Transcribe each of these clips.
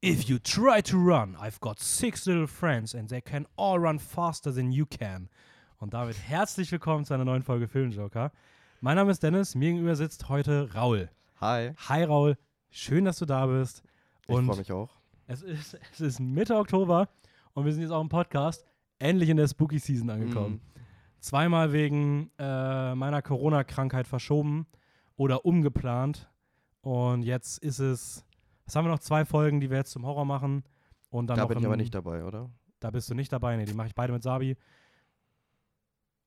If you try to run, I've got six little friends and they can all run faster than you can. Und damit herzlich willkommen zu einer neuen Folge Filmjoker. Mein Name ist Dennis, mir gegenüber sitzt heute Raul. Hi. Hi Raul, schön, dass du da bist. Ich Und freue mich auch. es ist, es ist Mitte Oktober und wir sind jetzt auch im Podcast endlich in der Spooky Season angekommen. Mhm. Zweimal wegen äh, meiner Corona-Krankheit verschoben oder umgeplant. Und jetzt ist es, jetzt haben wir noch zwei Folgen, die wir jetzt zum Horror machen. Und dann Da noch bin ich aber nicht dabei, oder? Da bist du nicht dabei. Nee, die mache ich beide mit Sabi.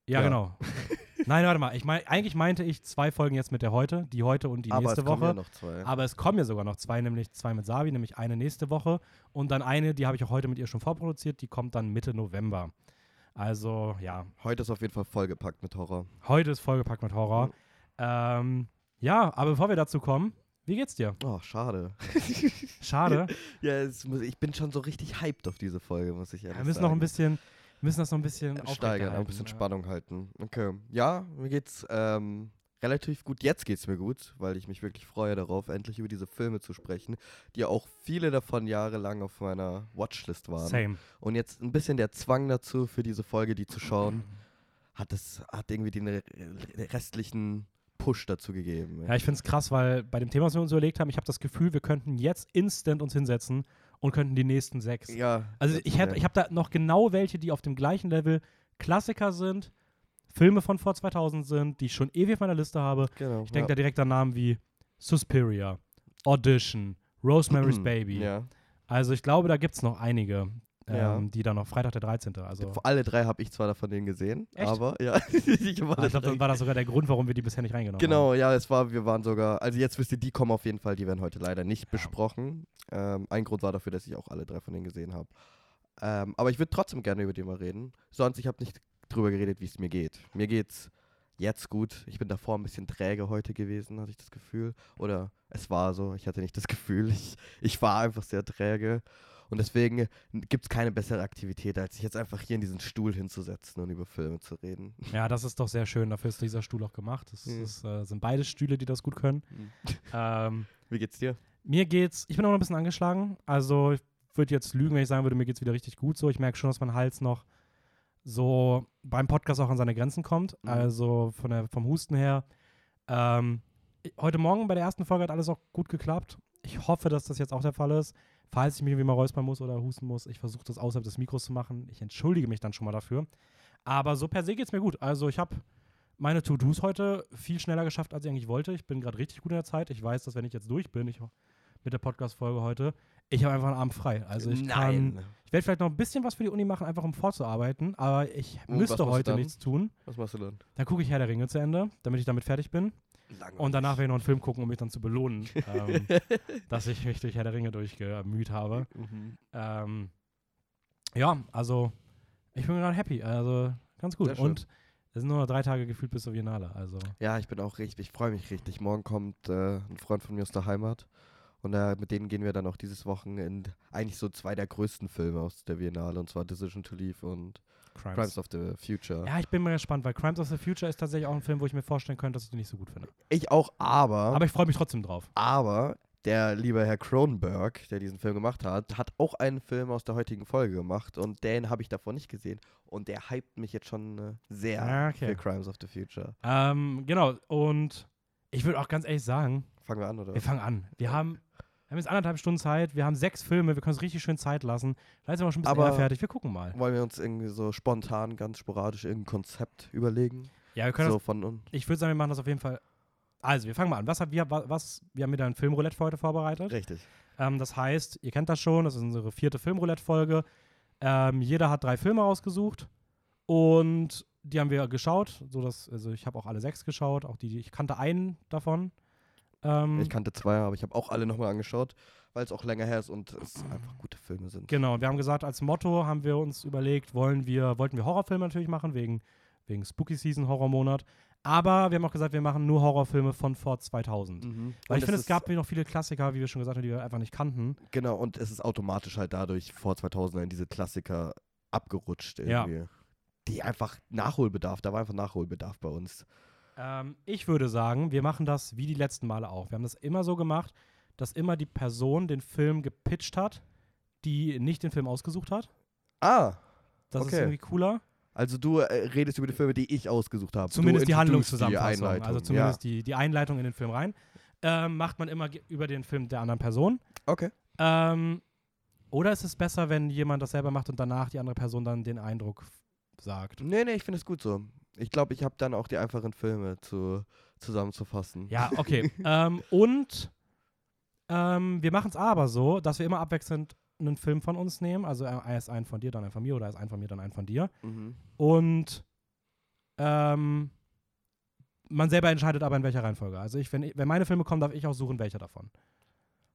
Ja, Ja. genau. Nein, warte mal. Ich mein, eigentlich meinte ich zwei Folgen jetzt mit der heute, die heute und die aber nächste es kommen Woche. ja noch zwei. Aber es kommen ja sogar noch zwei, nämlich zwei mit Sabi, nämlich eine nächste Woche und dann eine, die habe ich auch heute mit ihr schon vorproduziert, die kommt dann Mitte November. Also ja, Heute ist auf jeden Fall vollgepackt mit Horror. heute ist vollgepackt mit Horror. Mhm. Ähm, ja, aber bevor wir dazu kommen, wie geht's dir? Oh, schade. Schade. ja, muss, ich bin schon so richtig hyped auf diese Folge, muss ich ehrlich wir müssen sagen. noch ein bisschen, müssen das noch ein bisschen steigern, ein bisschen ja. Spannung halten. Okay. Ja, mir geht's ähm, relativ gut. Jetzt geht's mir gut, weil ich mich wirklich freue darauf, endlich über diese Filme zu sprechen, die auch viele davon jahrelang auf meiner Watchlist waren. Same. Und jetzt ein bisschen der Zwang dazu, für diese Folge die zu schauen, hat es hat irgendwie den re- restlichen Push dazu gegeben. Ja, ich finde es krass, weil bei dem Thema, was wir uns überlegt haben, ich habe das Gefühl, wir könnten jetzt instant uns hinsetzen und könnten die nächsten sechs. Ja, Also ich, ja. ich habe da noch genau welche, die auf dem gleichen Level Klassiker sind, Filme von vor 2000 sind, die ich schon ewig auf meiner Liste habe. genau, Ich denke da ja. direkt an Namen wie Suspiria, Audition, Rosemary's Baby. Ja. Also ich glaube, da gibt es noch einige, ähm, Ja. die dann noch Freitag der 13. Also Alle drei habe ich zwar davon denen gesehen, Echt? aber ja. ich Ah, drei dann war das sogar der Grund, warum wir die bisher nicht reingenommen haben. Genau, ja, es war, wir waren sogar, also jetzt wisst ihr, die kommen auf jeden Fall, die werden heute leider nicht besprochen. Ähm, ein Grund war dafür, dass ich auch alle drei von denen gesehen habe. Ähm, aber ich würde trotzdem gerne über die mal reden. Sonst, ich habe nicht drüber geredet, wie es mir geht. Mir geht's jetzt gut. Ich bin davor ein bisschen träge heute gewesen, hatte ich das Gefühl. Oder es war so, ich hatte nicht das Gefühl. Ich, ich war einfach sehr träge. Und deswegen gibt es keine bessere Aktivität, als sich jetzt einfach hier in diesen Stuhl hinzusetzen und über Filme zu reden. Ja, das ist doch sehr schön. Dafür ist dieser Stuhl auch gemacht. Das, Mhm. ist, äh, sind beide Stühle, die das gut können. Ähm, Wie geht's dir? Mir geht's, ich bin auch noch ein bisschen angeschlagen. Also ich würde jetzt lügen, wenn ich sagen würde, mir geht's wieder richtig gut so. Ich merke schon, dass mein Hals noch so beim Podcast auch an seine Grenzen kommt. Mhm. Also von der, vom Husten her. Ähm, heute Morgen bei der ersten Folge hat alles auch gut geklappt. Ich hoffe, dass das jetzt auch der Fall ist. Falls ich mich irgendwie mal räuspern muss oder husten muss, ich versuche das außerhalb des Mikros zu machen. Ich entschuldige mich dann schon mal dafür. Aber so per se geht's mir gut. Also ich habe meine To-Dos heute viel schneller geschafft, als ich eigentlich wollte. Ich bin gerade richtig gut in der Zeit. Ich weiß, dass wenn ich jetzt durch bin, ich mit der Podcast-Folge heute, ich habe einfach einen Abend frei. Also ich kann, ich werde vielleicht noch ein bisschen was für die Uni machen, einfach um vorzuarbeiten, aber ich Und müsste heute nichts tun. Was machst du dann? Dann gucke ich Herr der Ringe zu Ende, damit ich damit fertig bin. Und danach werde ich noch einen Film gucken, um mich dann zu belohnen, ähm, dass ich mich durch Herr der Ringe durchgemüht habe. Mhm. Ähm, ja, also ich bin gerade happy. Also ganz gut. Und es sind nur noch drei Tage gefühlt bis zur Biennale. Also Ja, ich bin auch richtig, ich freue mich richtig. Morgen kommt äh, ein Freund von mir aus der Heimat und äh, mit denen gehen wir dann auch dieses Wochenende eigentlich so zwei der größten Filme aus der Biennale und zwar Decision to Leave und Crimes. Crimes of the Future. Ja, ich bin mal gespannt, weil Crimes of the Future ist tatsächlich auch ein Film, wo ich mir vorstellen könnte, dass ich den nicht so gut finde. Ich auch, aber, Aber aber, ich freue mich trotzdem drauf. der liebe Herr Cronenberg, der diesen Film gemacht hat, hat auch einen Film aus der heutigen Folge gemacht und den habe ich davor nicht gesehen und der hypt mich jetzt schon äh, sehr Ah, okay. für Crimes of the Future. Ähm, genau, und ich würde auch ganz ehrlich sagen, Fangen wir an, oder? wir fangen an. Wir haben, wir haben jetzt anderthalb Stunden Zeit, wir haben sechs Filme, wir können uns richtig schön Zeit lassen. Vielleicht sind wir schon ein bisschen Aber- eher fertig, wir gucken mal. Wollen wir uns irgendwie so spontan, ganz sporadisch irgendein Konzept überlegen? Ja, wir können So das, von uns. ich würde sagen, wir machen das auf jeden Fall. Also, wir fangen mal an. Was, wir, wa- was, wir haben wieder ein Filmroulette für heute vorbereitet. Richtig. Ähm, das heißt, ihr kennt das schon, das ist unsere vierte Filmroulette-Folge. Ähm, jeder hat drei Filme rausgesucht und die haben wir geschaut. So dass, also ich habe auch alle sechs geschaut, auch die, die ich kannte einen davon. Ähm, Ich kannte zwei, aber ich habe auch alle nochmal angeschaut, weil es auch länger her ist und es einfach gute Filme sind. Genau, wir haben gesagt, als Motto haben wir uns überlegt, wollen wir, wollten wir Horrorfilme natürlich machen, wegen, wegen Spooky Season, Horrormonat. Aber wir haben auch gesagt, wir machen nur Horrorfilme von vor 2000. Mhm. Weil ich Und finde, es gab noch viele Klassiker, wie wir schon gesagt haben, die wir einfach nicht kannten. Genau, und es ist automatisch halt dadurch vor 2000 in diese Klassiker abgerutscht Ja. irgendwie. Die einfach Nachholbedarf, da war einfach Nachholbedarf bei uns. Ähm, ich würde sagen, wir machen das wie die letzten Male auch. Wir haben das immer so gemacht, dass immer die Person den Film gepitcht hat, die nicht den Film ausgesucht hat. Ah, Das ist Okay. irgendwie cooler. also du äh, redest über die Filme, die ich ausgesucht habe. Zumindest die Handlungszusammenfassung. Einleitung. also zumindest die, die Einleitung in den Film rein. Ähm, macht man immer über den Film der anderen Person. Ja. Okay. Ähm, oder ist es besser, wenn jemand das selber macht und danach die andere Person dann den Eindruck sagt? Nee, nee, ich finde es gut so. Ich glaube, ich habe dann auch die einfachen Filme zu, zusammenzufassen. Ja, okay. ähm, und ähm, wir machen es aber so, dass wir immer abwechselnd einen Film von uns nehmen. Also äh, erst einen von dir, dann einen von mir oder erst einen von mir, dann einen von dir. Mhm. Und ähm, man selber entscheidet aber in welcher Reihenfolge. Also ich, wenn, ich, wenn meine Filme kommen, darf ich auch suchen, welcher davon.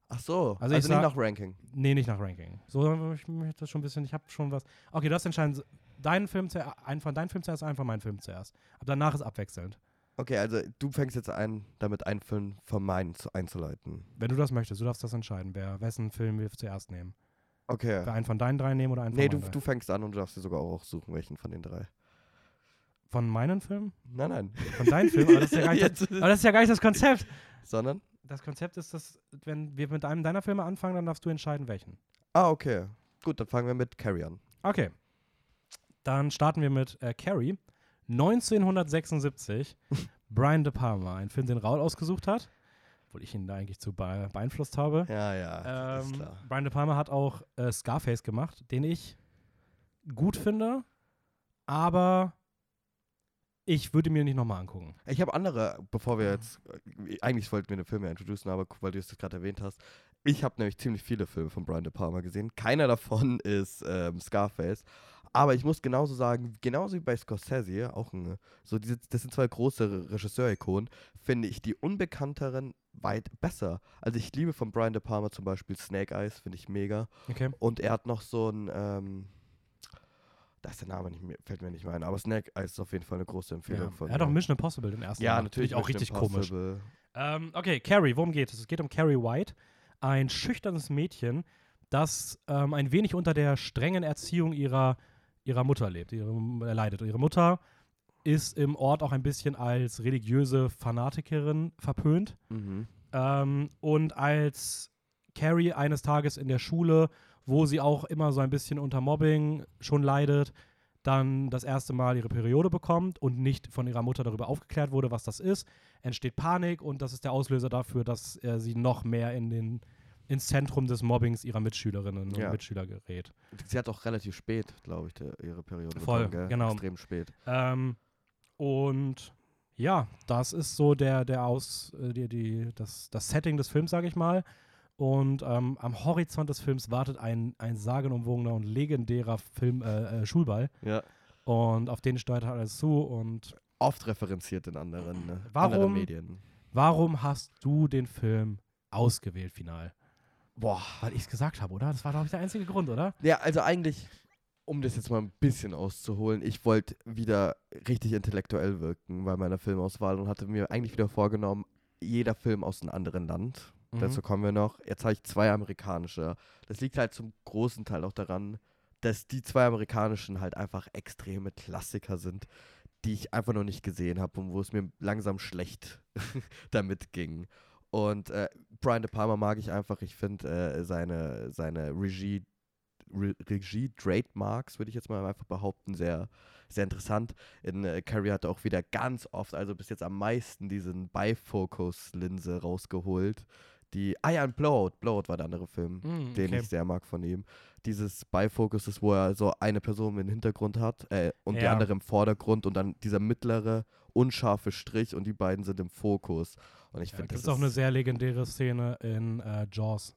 Ach so, Also also, ich nicht sag- nach Ranking. Nee, nicht nach Ranking. So, ich möchte das schon ein bisschen, ich habe schon was. Okay, das entscheiden deinen Film zuerst, einen von deinen Film zuerst, einen von meinem Film zuerst. Aber danach ist abwechselnd. Okay, also du fängst jetzt an, damit einen Film von meinen zu, einzuleiten. Wenn du das möchtest, du darfst das entscheiden, wer wessen Film wir zuerst nehmen. Okay. Wer einen von deinen drei nehmen oder einen von Nee, du, drei. du fängst an und du darfst dir sogar auch sochen, welchen von den drei. Von meinen Filmen? Nein, nein. Von deinen Filmen? Aber das, ist ja gar nicht das, aber das ist ja gar nicht das Konzept. Sondern? Das Konzept ist, dass, wenn wir mit einem deiner Filme anfangen, dann darfst du entscheiden, welchen. Ah, okay. Gut, dann fangen wir mit Carrie an. Okay. Dann starten wir mit äh, Carrie. 1976. Brian De Palma, ein Film, den Raul ausgesucht hat. Obwohl ich ihn da eigentlich zu bee- beeinflusst habe. Ja, ja, Ähm, klar. Brian De Palma hat auch äh, Scarface gemacht, den ich gut finde, aber ich würde mir nicht nochmal angucken. Ich habe andere, bevor wir jetzt, äh, eigentlich wollten wir eine Filme introducen, aber weil du es gerade erwähnt hast, ich habe nämlich ziemlich viele Filme von Brian De Palma gesehen. Keiner davon ist ähm, Scarface. Aber ich muss genauso sagen, genauso wie bei Scorsese, auch ein, so diese, das sind zwei große Regisseur-Ikonen, finde ich die unbekannteren weit besser. Also ich liebe von Brian De Palma zum Beispiel Snake Eyes, finde ich mega. Okay. Und er hat noch so ein, ähm, da ist der Name nicht mehr, fällt mir nicht mehr ein, aber Snake Eyes ist auf jeden Fall eine große Ja. Empfehlung von Er hat auch. Mission Impossible den ersten Ja, gemacht. natürlich. Auch Mission richtig komisch. Impossible. Ähm, okay, Carrie, worum geht es? Es geht um Carrie White, ein schüchternes Mädchen, das ähm, ein wenig unter der strengen Erziehung ihrer, ihrer Mutter lebt, ihre, leidet. Ihre Mutter ist im Ort auch ein bisschen als religiöse Fanatikerin verpönt. Mhm. Ähm, und als Carrie eines Tages in der Schule, wo sie auch immer so ein bisschen unter Mobbing schon leidet, dann das erste Mal ihre Periode bekommt und nicht von ihrer Mutter darüber aufgeklärt wurde, was das ist, entsteht Panik und das ist der Auslöser dafür, dass äh, sie noch mehr in den, ins Zentrum des Mobbings ihrer Mitschülerinnen Ja. und Mitschüler gerät. Sie hat auch relativ spät, glaube ich, der, ihre Periode Voll, bekommen, genau. Extrem spät. Ähm, und ja, das ist so der, der Aus, äh, die, die, das, das Setting des Films, sage ich mal. Und ähm, am Horizont des Films wartet ein, ein sagenumwogener und legendärer Film, äh, äh, Schulball. Ja. Und auf den steuert alles zu. Und Oft referenziert in anderen, ne? Warum? anderen Medien. warum hast du den Film ausgewählt, final? Boah. Weil ich es gesagt habe, oder? Das war, glaube ich, der einzige Grund, oder? Ja, also eigentlich, um das jetzt mal ein bisschen auszuholen, ich wollte wieder richtig intellektuell wirken bei meiner Filmauswahl und hatte mir eigentlich wieder vorgenommen, jeder Film aus einem anderen Land. Mhm. Dazu kommen wir noch. Jetzt habe ich zwei amerikanische. Das liegt halt zum großen Teil auch daran, dass die zwei amerikanischen halt einfach extreme Klassiker sind, die ich einfach noch nicht gesehen habe und wo es mir langsam schlecht damit ging. Und äh, Brian De Palma mag ich einfach. Ich finde äh, seine, seine Regie, Re Regie Trademarks, würde ich jetzt mal einfach behaupten, sehr, sehr interessant. In äh, Carrie hat er auch wieder ganz oft, also bis jetzt am meisten, diesen Bifokus-Linse rausgeholt. Die, ah ja, ein Blowout. Blowout war der andere Film, Mm, den okay. ich sehr mag von ihm. Dieses Bifokus ist, wo er so eine Person im Hintergrund hat äh, und die Ja. andere im Vordergrund und dann dieser mittlere, unscharfe Strich und die beiden sind im Fokus. Und ich Ja, finde, das ist auch eine sehr legendäre Szene in äh, Jaws,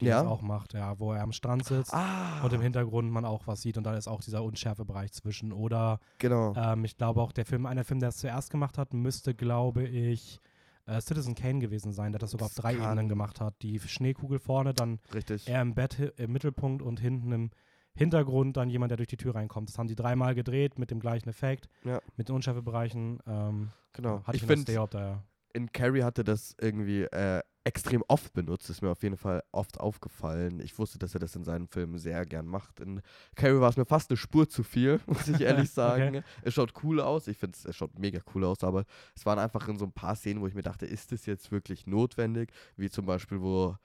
die Ja? das auch macht, ja, wo er am Strand sitzt. Ah, und im Hintergrund man auch was sieht und dann ist auch dieser Unschärfebereich zwischen. Oder genau. ähm, ich glaube auch der Film, einer Film, der es zuerst gemacht hat, müsste, glaube ich, äh, Citizen Kane gewesen sein, der das sogar auf Das drei kann- Ebenen gemacht hat. Die Schneekugel vorne, dann Richtig. er im Bett im Mittelpunkt und hinten im Hintergrund dann jemand, der durch die Tür reinkommt. Das haben die dreimal gedreht mit dem gleichen Effekt, Ja. mit den Unschärfebereichen. Ähm, Genau. hatte ich, ich finde, da. In Carrie hatte das irgendwie äh, extrem oft benutzt, ist mir auf jeden Fall oft aufgefallen. Ich wusste, dass er das in seinen Filmen sehr gern macht. In Carrie war es mir fast eine Spur zu viel, muss ich ehrlich sagen. Okay. Es schaut cool aus, ich finde es schaut mega cool aus, aber es waren einfach in so ein paar Szenen, wo ich mir dachte, ist das jetzt wirklich notwendig? Wie zum Beispiel, wo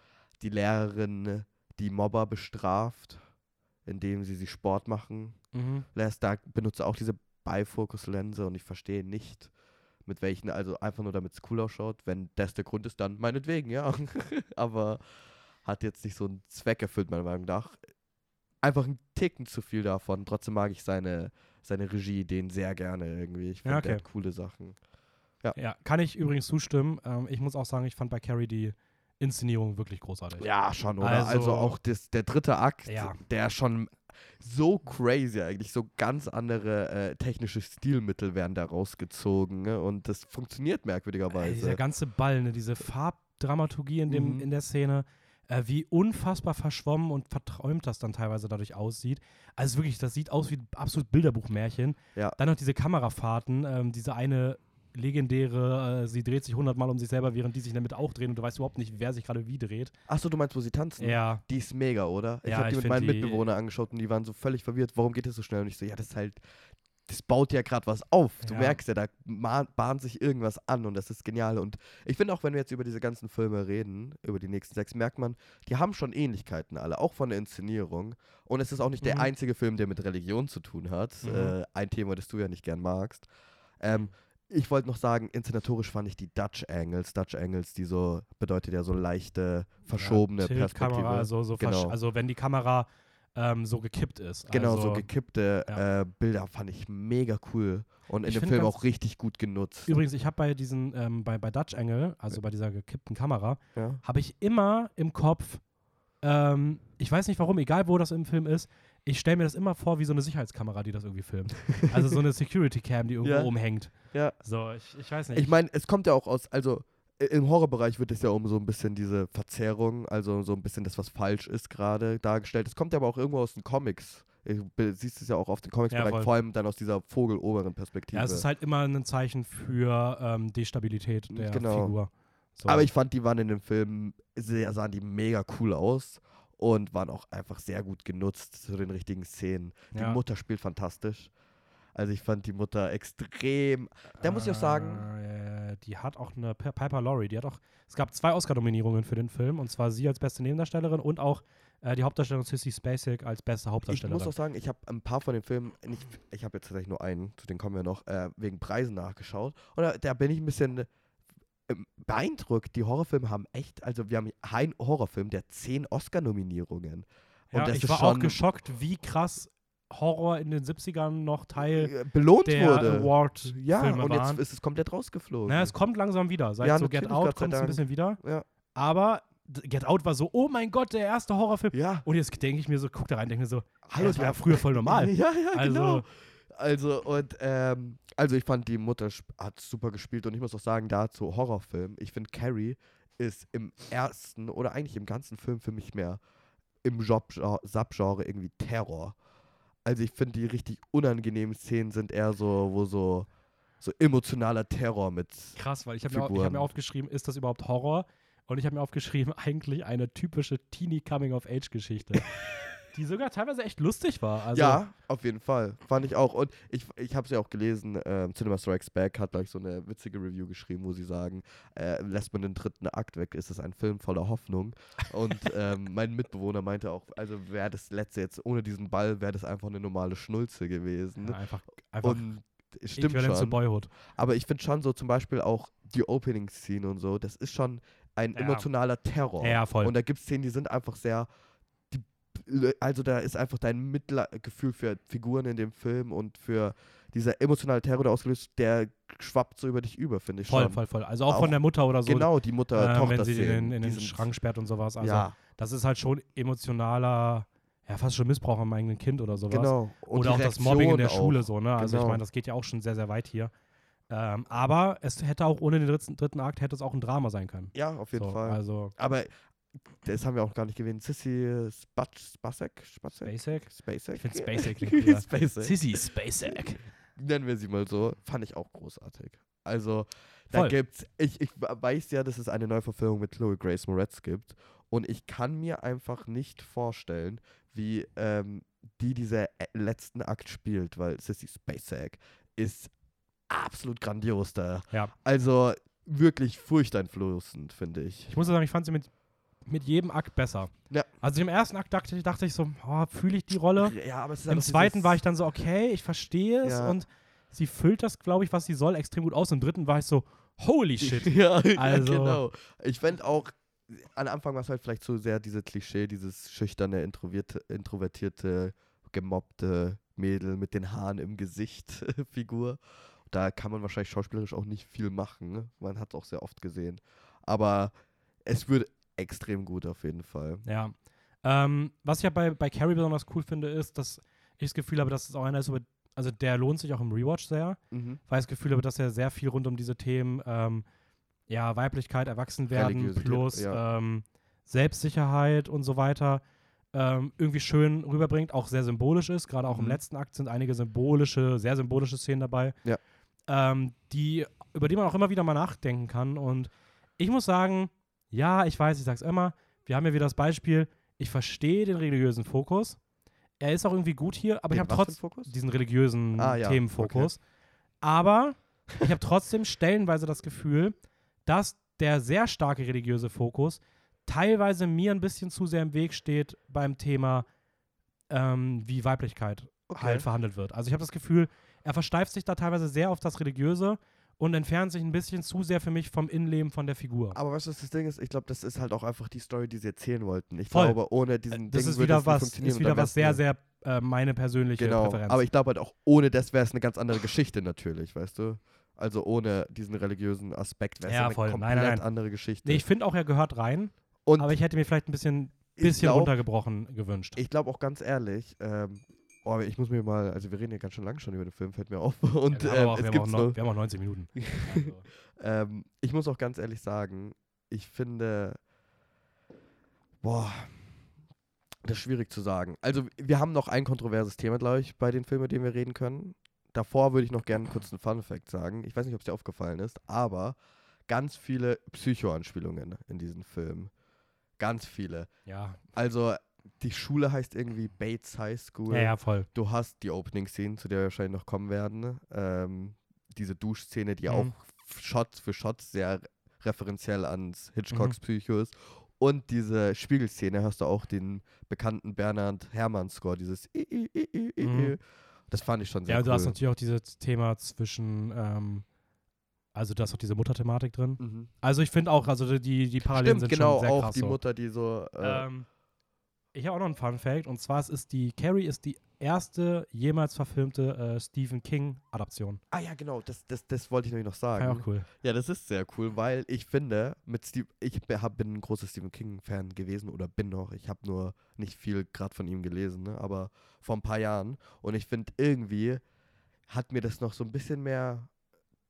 die Lehrerin die Mobber bestraft, indem sie sie Sport machen Mhm. lässt. Da benutzt er auch diese Beifokuslinse und ich verstehe nicht, mit welchen, also einfach nur damit es cool ausschaut. Wenn das der Grund ist, dann meinetwegen, ja. Aber hat jetzt nicht so einen Zweck erfüllt, meiner Meinung nach. Einfach ein Ticken zu viel davon. Trotzdem mag ich seine, seine Regie-Ideen sehr gerne irgendwie. Ich finde, Ja, okay. coole Sachen. Ja, kann ich übrigens zustimmen. Ähm, ich muss auch sagen, ich fand bei Carrie die Inszenierung wirklich großartig. Ja, schon, oder? Also, Also- auch das, der dritte Akt, Ja. der schon so crazy eigentlich, so ganz andere äh, technische Stilmittel werden da rausgezogen ne? und das funktioniert Ey, merkwürdigerweise. dieser ganze Ball, ne, diese Farbdramaturgie in, dem, Mhm. in der Szene, äh, wie unfassbar verschwommen und verträumt das dann teilweise dadurch aussieht. Also wirklich, das sieht aus wie ein absolut Bilderbuchmärchen. Ja. Dann noch diese Kamerafahrten, ähm, diese eine legendäre, äh, sie dreht sich hundertmal um sich selber, während die sich damit auch drehen und du weißt überhaupt nicht, wer sich gerade wie dreht. Achso, du meinst, wo sie tanzen? Ja, Die ist mega, oder? Ich Ja, habe die ich mit meinen Mitbewohnern angeschaut und die waren so völlig verwirrt. Warum geht das so schnell? Und ich so, ja, das ist halt, das baut ja gerade was auf. Du Ja. merkst ja, da bahnt sich irgendwas an und das ist genial. Und ich finde auch, wenn wir jetzt über diese ganzen Filme reden, über die nächsten sechs, merkt man, die haben schon Ähnlichkeiten alle, auch von der Inszenierung. Und es ist auch nicht der Mhm. einzige Film, der mit Religion zu tun hat. Mhm. Äh, ein Thema, das du ja nicht gern magst. Ähm, ich wollte noch sagen, inszenatorisch fand ich die Dutch Angles. Dutch Angles, die so, bedeutet ja so leichte, verschobene ja, Perspektive. Also, so Genau. also wenn die Kamera ähm, so gekippt ist. Genau, also, so gekippte ja. äh, Bilder fand ich mega cool und in Ich dem Film auch richtig gut genutzt. Übrigens, ich habe bei diesen, ähm, bei, bei Dutch Angle, also bei dieser gekippten Kamera, Ja. habe ich immer im Kopf, ähm, ich weiß nicht warum, egal wo das im Film ist, ich stelle mir das immer vor wie so eine Sicherheitskamera, die das irgendwie filmt. Also so eine Security Cam, die irgendwo Ja. umhängt. Ja. So, ich, ich weiß nicht. Ich meine, es kommt ja auch aus, also im Horrorbereich wird es ja um so ein bisschen diese Verzerrung, also so ein bisschen das, was falsch ist, gerade dargestellt. Es kommt ja aber auch irgendwo aus den Comics. Du siehst es ja auch auf den Comics-Bereich, voll. vor allem dann aus dieser vogeloberen Perspektive. ja, es ist halt immer ein Zeichen für ähm, Destabilität der Genau. Figur. So. Aber ich fand, die waren in dem Film, sahen die mega cool aus und waren auch einfach sehr gut genutzt zu den richtigen Szenen. Die Ja. Mutter spielt fantastisch. Also ich fand die Mutter extrem. Da muss ich auch sagen, Äh, die hat auch eine Pi- Piper Laurie, die hat auch, es gab zwei Oscar-Nominierungen für den Film und zwar sie als beste Nebendarstellerin und auch äh, die Hauptdarstellerin Sissy Spacek als beste ich Hauptdarstellerin. muss auch sagen, ich habe ein paar von den Filmen, nicht, ich habe jetzt tatsächlich nur einen, zu denen kommen wir noch, äh, wegen Preisen nachgeschaut. Und da, da bin ich ein bisschen beeindruckt. Die Horrorfilme haben echt, also wir haben einen Horrorfilm, der zehn Oscar-Nominierungen. Und ja, das ich war schon auch geschockt, wie krass Horror in den 70ern noch Teil äh, belohnt der wurde. Award-Filme Ja, und jetzt waren. ist es komplett rausgeflogen. Naja, es kommt langsam wieder. Seit Ja, so Get Out kommt es ein bisschen wieder. ja. Aber Get Out war so, oh mein Gott, der erste Horrorfilm. ja. Und jetzt denke ich mir so, guck da rein, denke mir so, Hallo, das war ja früher voll normal. ja, ja, Also- genau. Also, und, ähm, also ich fand, die Mutter hat super gespielt und ich muss auch sagen, dazu Horrorfilm, ich finde, Carrie ist im ersten oder eigentlich im ganzen Film für mich mehr im Job- Subgenre irgendwie Terror. Also ich finde, die richtig unangenehmen Szenen sind eher so, wo so, so emotionaler Terror mit. Krass, weil ich habe mir, hab mir aufgeschrieben, ist das überhaupt Horror? Und ich habe mir aufgeschrieben, eigentlich eine typische Teenie-Coming-of-Age-Geschichte. die sogar teilweise echt lustig war. Also, ja, auf jeden Fall. Fand ich auch. Und ich, ich habe es ja auch gelesen, ähm, Cinema Strikes Back hat gleich so eine witzige Review geschrieben, wo sie sagen, äh, lässt man den dritten Akt weg, ist es ein Film voller Hoffnung. Und ähm, mein Mitbewohner meinte auch, also wäre das letzte jetzt ohne diesen Ball, wäre das einfach eine normale Schnulze gewesen. Ja, einfach, einfach Und stimmt schon. Boyhood. Aber ich finde schon so zum Beispiel auch die Opening-Scene und so, das ist schon ein Ja. emotionaler Terror. Ja, voll. Und da gibt es Szenen, die sind einfach sehr. Also da ist einfach dein Mitgefühl für Figuren in dem Film und für dieser emotionale Terror, der ausgelöst, der schwappt so über dich über, finde ich Voll, schon. voll, voll. Also auch, Auch von der Mutter oder so. Genau, die Mutter, äh, Tochter wenn sie den in, in den Schrank sperrt und sowas. Also ja, das ist halt schon emotionaler, ja, fast schon Missbrauch am eigenen Kind oder sowas. genau. Und oder auch das Mobbing in der Reaktion Schule auch. so, ne? Also ich Genau. meine, das geht ja auch schon sehr, sehr weit hier. Ähm, aber es hätte auch ohne den dritten, dritten Akt hätte es auch ein Drama sein können. Ja, auf jeden so, Fall. Also Aber das haben wir auch gar nicht gewählt. Sissy Spacek? Spacek? Basic. Spacek? Ich finde Spacek. Spacek. Sissy Spacek. Nennen wir sie mal so. Fand ich auch großartig. Also, da Voll. gibt's, ich, ich weiß ja, dass es eine Neuverfilmung mit Chloe Grace Moretz gibt. Und ich kann mir einfach nicht vorstellen, wie ähm, die dieser äh, letzten Akt spielt, weil Sissy Spacek ist absolut grandios da. Ja. Also wirklich furchteinflößend, finde ich. Ich muss sagen, ich fand sie mit, mit jedem Akt besser. Ja. Also im ersten Akt dachte, ich- dachte ich so, oh, fühle ich die Rolle. Ja, aber es ist Im zweiten war ich dann so, okay, ich verstehe es und sie füllt das, glaube ich, was sie soll, extrem gut aus. Im dritten war ich so, holy shit. ja, Also- ja, genau. Ich fände auch, am Anfang war es halt vielleicht zu sehr diese Klischee, dieses schüchterne, introvertierte, gemobbte Mädel mit den Haaren im Gesicht Figur. Da kann man wahrscheinlich schauspielerisch auch nicht viel machen. Man hat es auch sehr oft gesehen. Aber es wird extrem gut auf jeden Fall. Ja. Ähm, was ich ja bei, bei Carrie besonders cool finde, ist, dass ich das Gefühl habe, dass es auch einer ist, über, also der lohnt sich auch im Rewatch sehr, Mhm. weil ich das Gefühl habe, dass er sehr viel rund um diese Themen, ähm, ja, Weiblichkeit, Erwachsenwerden plus ja. ähm, Selbstsicherheit und so weiter ähm, irgendwie schön rüberbringt, auch sehr symbolisch ist. Gerade auch im Mhm. letzten Akt sind einige symbolische, sehr symbolische Szenen dabei, Ja. ähm, die, über die man auch immer wieder mal nachdenken kann. Und ich muss sagen, ja, ich weiß, ich sag's immer, wir haben ja wieder das Beispiel, ich verstehe den religiösen Fokus. Er ist auch irgendwie gut hier, aber ich Den habe für einen trotzdem diesen religiösen Ah, ja, Themenfokus. Aber ich habe trotzdem stellenweise das Gefühl, dass der sehr starke religiöse Fokus teilweise mir ein bisschen zu sehr im Weg steht beim Thema, ähm, wie Weiblichkeit halt verhandelt wird. Also ich habe das Gefühl, er versteift sich da teilweise sehr auf das Religiöse und entfernt sich ein bisschen zu sehr für mich vom Innenleben von der Figur. Aber weißt du, was das Ding ist? Ich glaube, das ist halt auch einfach die Story, die sie erzählen wollten. Ich Voll. glaube, ohne diesen das Ding ist würde wieder was, funktionieren ist und wieder was sehr, sehr äh, meine persönliche Genau, Präferenz. aber ich glaube halt auch, ohne das wäre es eine ganz andere Geschichte natürlich, weißt du? Also ohne diesen religiösen Aspekt wäre es Ja, eine voll. Komplett nein, nein. andere Geschichte. nee, ich finde auch, er gehört rein, und aber ich hätte mir vielleicht ein bisschen, bisschen glaub- runtergebrochen gewünscht. ich glaube auch ganz ehrlich, ähm, oh, ich muss mir mal, also wir reden ja ganz schön lange schon über den Film, fällt mir auf. Und Ja, wir, haben ähm, auch, es wir, haben auch gibt's neun- noch, wir haben auch 90 Minuten. Also, ähm, ich muss auch ganz ehrlich sagen, ich finde, boah, das ist schwierig zu sagen. Also wir haben noch ein kontroverses Thema, glaube ich, bei den Filmen, über die wir reden können. Davor würde ich noch gerne kurz einen Fun-Fact sagen. Ich weiß nicht, ob es dir aufgefallen ist, aber ganz viele Psycho-Anspielungen in diesem Film. Ganz viele. ja, Also die Schule heißt irgendwie Bates High School. ja, ja, voll. Du hast die Opening-Szene, zu der wir wahrscheinlich noch kommen werden. Ähm, diese Duschszene, die Mhm. auch Shot für Shot sehr referenziell ans Hitchcocks Mhm. Psycho ist. Und diese Spiegelszene hast du auch den bekannten Bernhard Herrmann-Score, dieses I, I, I, Mhm. Das fand ich schon sehr Ja, du cool. hast natürlich auch dieses Thema zwischen, ähm, also da ist auch diese Mutterthematik drin. mhm. Also ich finde auch, also die, die Parallelen Stimmt, sind genau, schon sehr auch krass die so. Mutter, die so. Äh, Ähm, ich habe auch noch einen Fun Fact und zwar es ist die Carrie ist die erste jemals verfilmte äh, Stephen King Adaption. ah ja, genau, das, das, das wollte ich nämlich noch sagen. ja auch cool. Ja, das ist sehr cool, weil ich finde, mit Steve, ich hab, bin ein großer Stephen King-Fan gewesen oder bin noch. Ich habe nur nicht viel gerade von ihm gelesen, ne? aber vor ein paar Jahren. Und ich finde, irgendwie hat mir das noch so ein bisschen mehr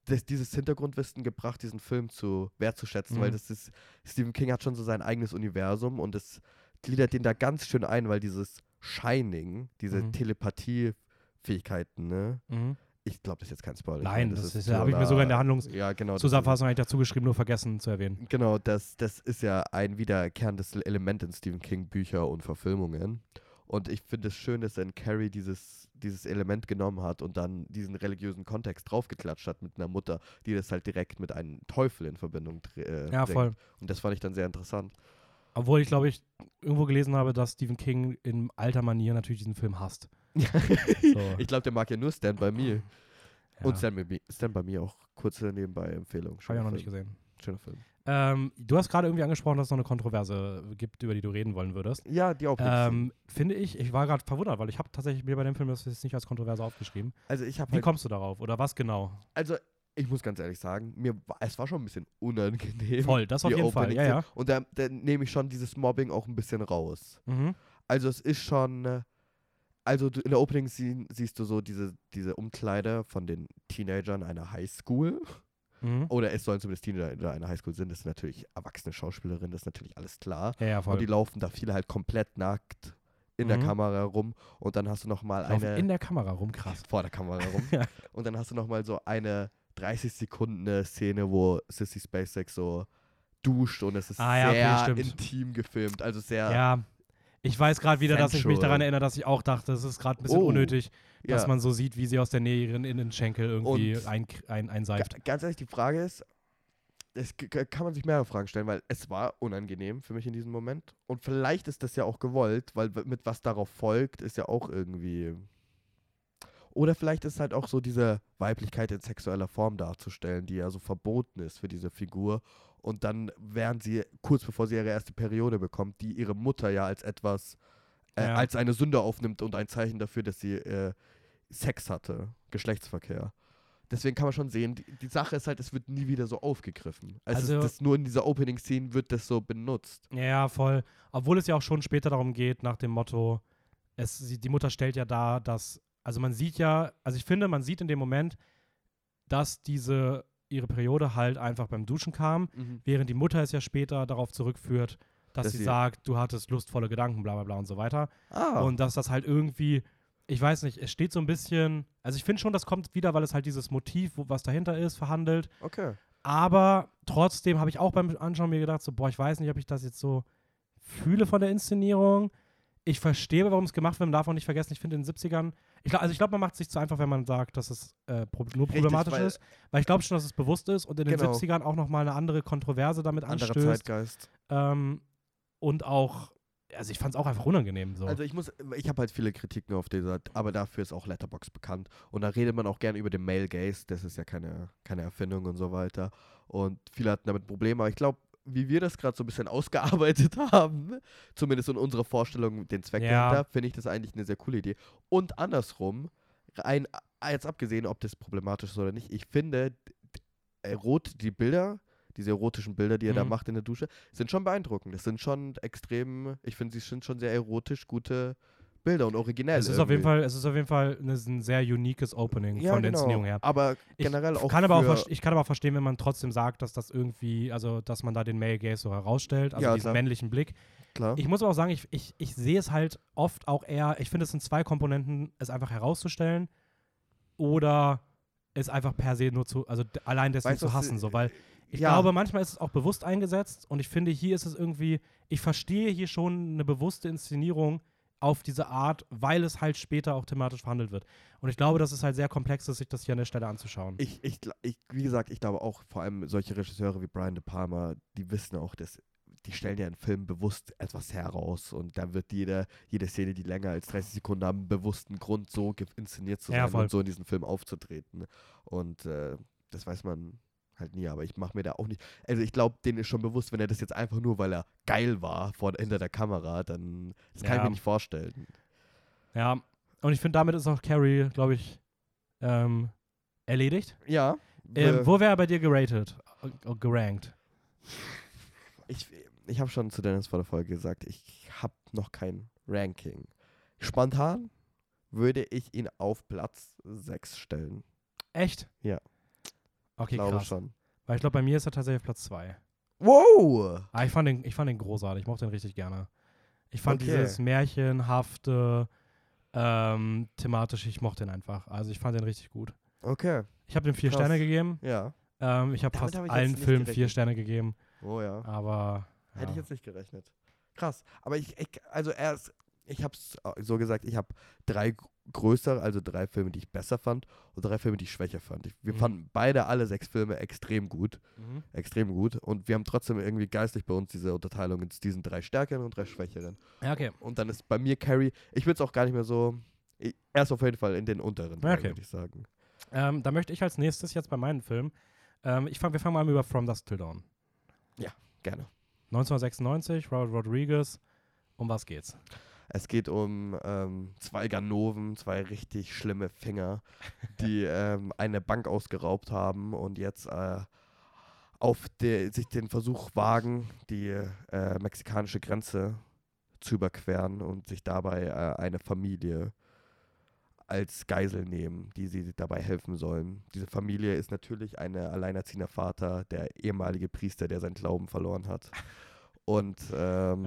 das, dieses Hintergrundwissen gebracht, diesen Film zu wertzuschätzen, weil Mhm. das ist, Stephen King hat schon so sein eigenes Universum und es gliedert den da ganz schön ein, weil dieses Shining, diese Mhm. Telepathie-Fähigkeiten, ne? Mhm. Ich glaube, das ist jetzt kein Spoiler. Nein, meine, das ist ja- hab ich mir sogar in der Ja, genau. das ist- Zusammenfassung habe ich dazu geschrieben, nur vergessen zu erwähnen. Genau, das, das ist ja ein wiederkehrendes Element in Stephen King Bücher und Verfilmungen. Und ich finde es schön, dass dann Carrie dieses, dieses Element genommen hat und dann diesen religiösen Kontext draufgeklatscht hat mit einer Mutter, die das halt direkt mit einem Teufel in Verbindung äh, Ja, bringt. voll. Und das fand ich dann sehr interessant. Obwohl ich glaube ich irgendwo gelesen habe, dass Stephen King in alter Manier natürlich diesen Film hasst. So. Ich glaube, der mag ja nur Stand By Me. Ja. Und Stand By Me, Stand By Me auch kurze Nebenbei-Empfehlung. Habe ich auch noch nicht gesehen. Schöner Film. Ähm, du hast gerade irgendwie angesprochen, dass es noch eine Kontroverse gibt, über die du reden wollen würdest. Ja, die auch. Ähm, finde ich, ich war gerade verwundert, weil ich habe tatsächlich mir bei dem Film das jetzt nicht als Kontroverse aufgeschrieben. also ich habe Wie halt kommst du darauf? Oder was genau? Also, ich muss ganz ehrlich sagen, mir es war schon ein bisschen unangenehm. Voll, das auf die jeden Fall. Ja, ja. Und da, da nehme ich schon dieses Mobbing auch ein bisschen raus. Mhm. Also, es ist schon. äh, Also, in der Opening Scene siehst du so diese, diese Umkleide von den Teenagern einer Highschool. Mhm. Oder es sollen zumindest Teenager einer Highschool sind. Das sind natürlich erwachsene Schauspielerinnen, das ist natürlich alles klar. Ja, ja, voll. Und die laufen da viele halt komplett nackt in der Mhm. Kamera rum. Und dann hast du noch mal Laufen eine. in der Kamera rum, krass. vor der Kamera rum. Ja. Und dann hast du noch mal so eine 30 Sekunden eine Szene, wo Sissy Spacek so duscht und es ist Ah, ja, okay, sehr stimmt. intim gefilmt. Also sehr. Ja. Ich weiß gerade wieder, dass ich mich Sensual. daran erinnere, dass ich auch dachte, es ist gerade ein bisschen Oh, unnötig, dass ja. man so sieht, wie sie aus der Nähe ihren Innenschenkel irgendwie Und- ein, ein, einseift. Ga- Ganz ehrlich, die Frage ist, es kann man sich mehrere Fragen stellen, weil es war unangenehm für mich in diesem Moment. Und vielleicht ist das ja auch gewollt, weil mit was darauf folgt, ist ja auch irgendwie. Oder vielleicht ist halt auch so diese Weiblichkeit in sexueller Form darzustellen, die ja so verboten ist für diese Figur. Und dann, während sie, kurz bevor sie ihre erste Periode bekommt, die ihre Mutter ja als etwas, äh, Ja. als eine Sünde aufnimmt und ein Zeichen dafür, dass sie äh, Sex hatte, Geschlechtsverkehr. Deswegen kann man schon sehen, die, die Sache ist halt, es wird nie wieder so aufgegriffen. Also- ist das nur in dieser Opening-Scene wird das so benutzt. Ja, voll. Obwohl es ja auch schon später darum geht, nach dem Motto, es, die Mutter stellt ja dar, dass, also man sieht ja, also ich finde, man sieht in dem Moment, dass diese, ihre Periode halt einfach beim Duschen kam, während die Mutter es ja später darauf zurückführt, dass, Dass sie, sie- sagt, du hattest lustvolle Gedanken, bla bla bla und so weiter. Ah, Und dass das halt irgendwie, ich weiß nicht, es steht so ein bisschen, also ich finde schon, das kommt wieder, weil es halt dieses Motiv, wo, was dahinter ist, verhandelt. okay. Aber trotzdem habe ich auch beim Anschauen mir gedacht, so, boah, ich weiß nicht, ob ich das jetzt so fühle von der Inszenierung. Ich verstehe, warum es gemacht wird, man darf auch nicht vergessen, ich finde in den 70ern, ich glaub, also ich glaube, man macht es sich zu einfach, wenn man sagt, dass es äh, pro nur Richtig, problematisch weil- ist, weil ich glaube schon, dass es bewusst ist und in den Genau. 70ern auch nochmal eine andere Kontroverse damit Anderer anstößt. Zeitgeist. Ähm, und auch, also ich fand es auch einfach unangenehm. So. Also ich muss, ich habe halt viele Kritiken auf dieser, aber dafür ist auch Letterbox bekannt. Und da redet man auch gerne über den Male Gaze, das ist ja keine, keine Erfindung und so weiter. Und viele hatten damit Probleme, aber ich glaube, wie wir das gerade so ein bisschen ausgearbeitet haben, zumindest in unserer Vorstellung, den Zweck Ja. dahinter, finde ich das eigentlich eine sehr coole Idee. Und andersrum, rein, jetzt abgesehen, ob das problematisch ist oder nicht, ich finde, erot, die Bilder, diese erotischen Bilder, die er da Mhm. macht in der Dusche, sind schon beeindruckend. Das sind schon extrem, ich finde, sie sind schon sehr erotisch gute Jeden und originell. es ist auf jeden. Fall, es ist auf jeden Fall eine, ein sehr uniques Opening ja, von der genau. Inszenierung her. Aber Ich generell auch kann aber auch ich kann aber auch verstehen, wenn man trotzdem sagt, dass das irgendwie, also dass man da den Male Gaze so herausstellt, also Ja, diesen klar. männlichen Blick. klar. Ich muss aber auch sagen, ich, ich, ich sehe es halt oft auch eher, ich finde es sind zwei Komponenten, es einfach herauszustellen oder es einfach per se nur zu, also allein deswegen Weißt zu hassen, so, weil ich ja. glaube, manchmal ist es auch bewusst eingesetzt und ich finde, hier ist es irgendwie, ich verstehe hier schon eine bewusste Inszenierung auf diese Art, weil es halt später auch thematisch verhandelt wird. Und ich glaube, dass es halt sehr komplex ist, sich das hier an der Stelle anzuschauen. Ich, ich, ich, wie gesagt, ich glaube auch, vor allem solche Regisseure wie Brian De Palma, die wissen auch, dass die stellen ja in Filmen bewusst etwas heraus und da wird jede, jede Szene, die länger als 30 Sekunden haben, einen bewussten Grund, so inszeniert zu Ja, sein voll. und so in diesem Film aufzutreten. Und äh, das weiß man halt nie, aber ich mache mir da auch nicht. Also ich glaube, denen ist schon bewusst, wenn er das jetzt einfach nur, weil er geil war vor hinter der Kamera, dann das kann ich Ja. mir nicht vorstellen. Ja, und ich finde, damit ist auch Carrie, glaube ich, ähm, erledigt. Ja. Ähm, äh, wo wäre er bei dir geratet? Äh, gerankt? Ich, ich habe schon zu Dennis vor der Folge gesagt, ich habe noch kein Ranking. Spontan würde ich ihn auf Platz 6 stellen. Echt? Ja. Okay, glaube krass. schon. Weil ich glaube, bei mir ist er tatsächlich auf Platz 2. Wow! Ah, ich fand den, ich fand den großartig. Ich mochte den richtig gerne. Ich fand Okay. dieses märchenhafte, ähm, thematisch, ich mochte den einfach. Also ich fand den richtig gut. Okay, Ich habe dem vier Krass. Sterne gegeben. ja. Ähm, ich habe fast hab ich allen Filmen vier. Sterne gegeben. Oh ja. Aber Hätte ich ja. jetzt nicht gerechnet. Krass. Aber ich, ich also erst, ich habe es so gesagt, ich habe drei größere, also drei Filme, die ich besser fand und drei Filme, die ich schwächer fand. Ich, wir Mhm. fanden beide alle sechs Filme extrem gut. Mhm. Extrem gut. Und wir haben trotzdem irgendwie geistig bei uns diese Unterteilung in diesen drei stärkeren und drei schwächeren. Ja, okay. Und dann ist bei mir Carrie, ich würde es auch gar nicht mehr so, ich, er ist auf jeden Fall in den unteren, drei, Okay. würde ich sagen. Ähm, da möchte ich als nächstes jetzt bei meinen Filmen, ähm, ich fang, wir fangen mal an über From Dusk Till Dawn. Gerne. 1996, Robert Rodriguez. Um was geht's? Es geht um ähm, zwei Ganoven, zwei richtig schlimme Finger, die ähm, eine Bank ausgeraubt haben und jetzt äh, auf der, sich den Versuch wagen, die äh, mexikanische Grenze zu überqueren und sich dabei äh, eine Familie als Geisel nehmen, die sie dabei helfen sollen. Diese Familie ist natürlich ein alleinerziehender Vater, der ehemalige Priester, der seinen Glauben verloren hat. Und ähm,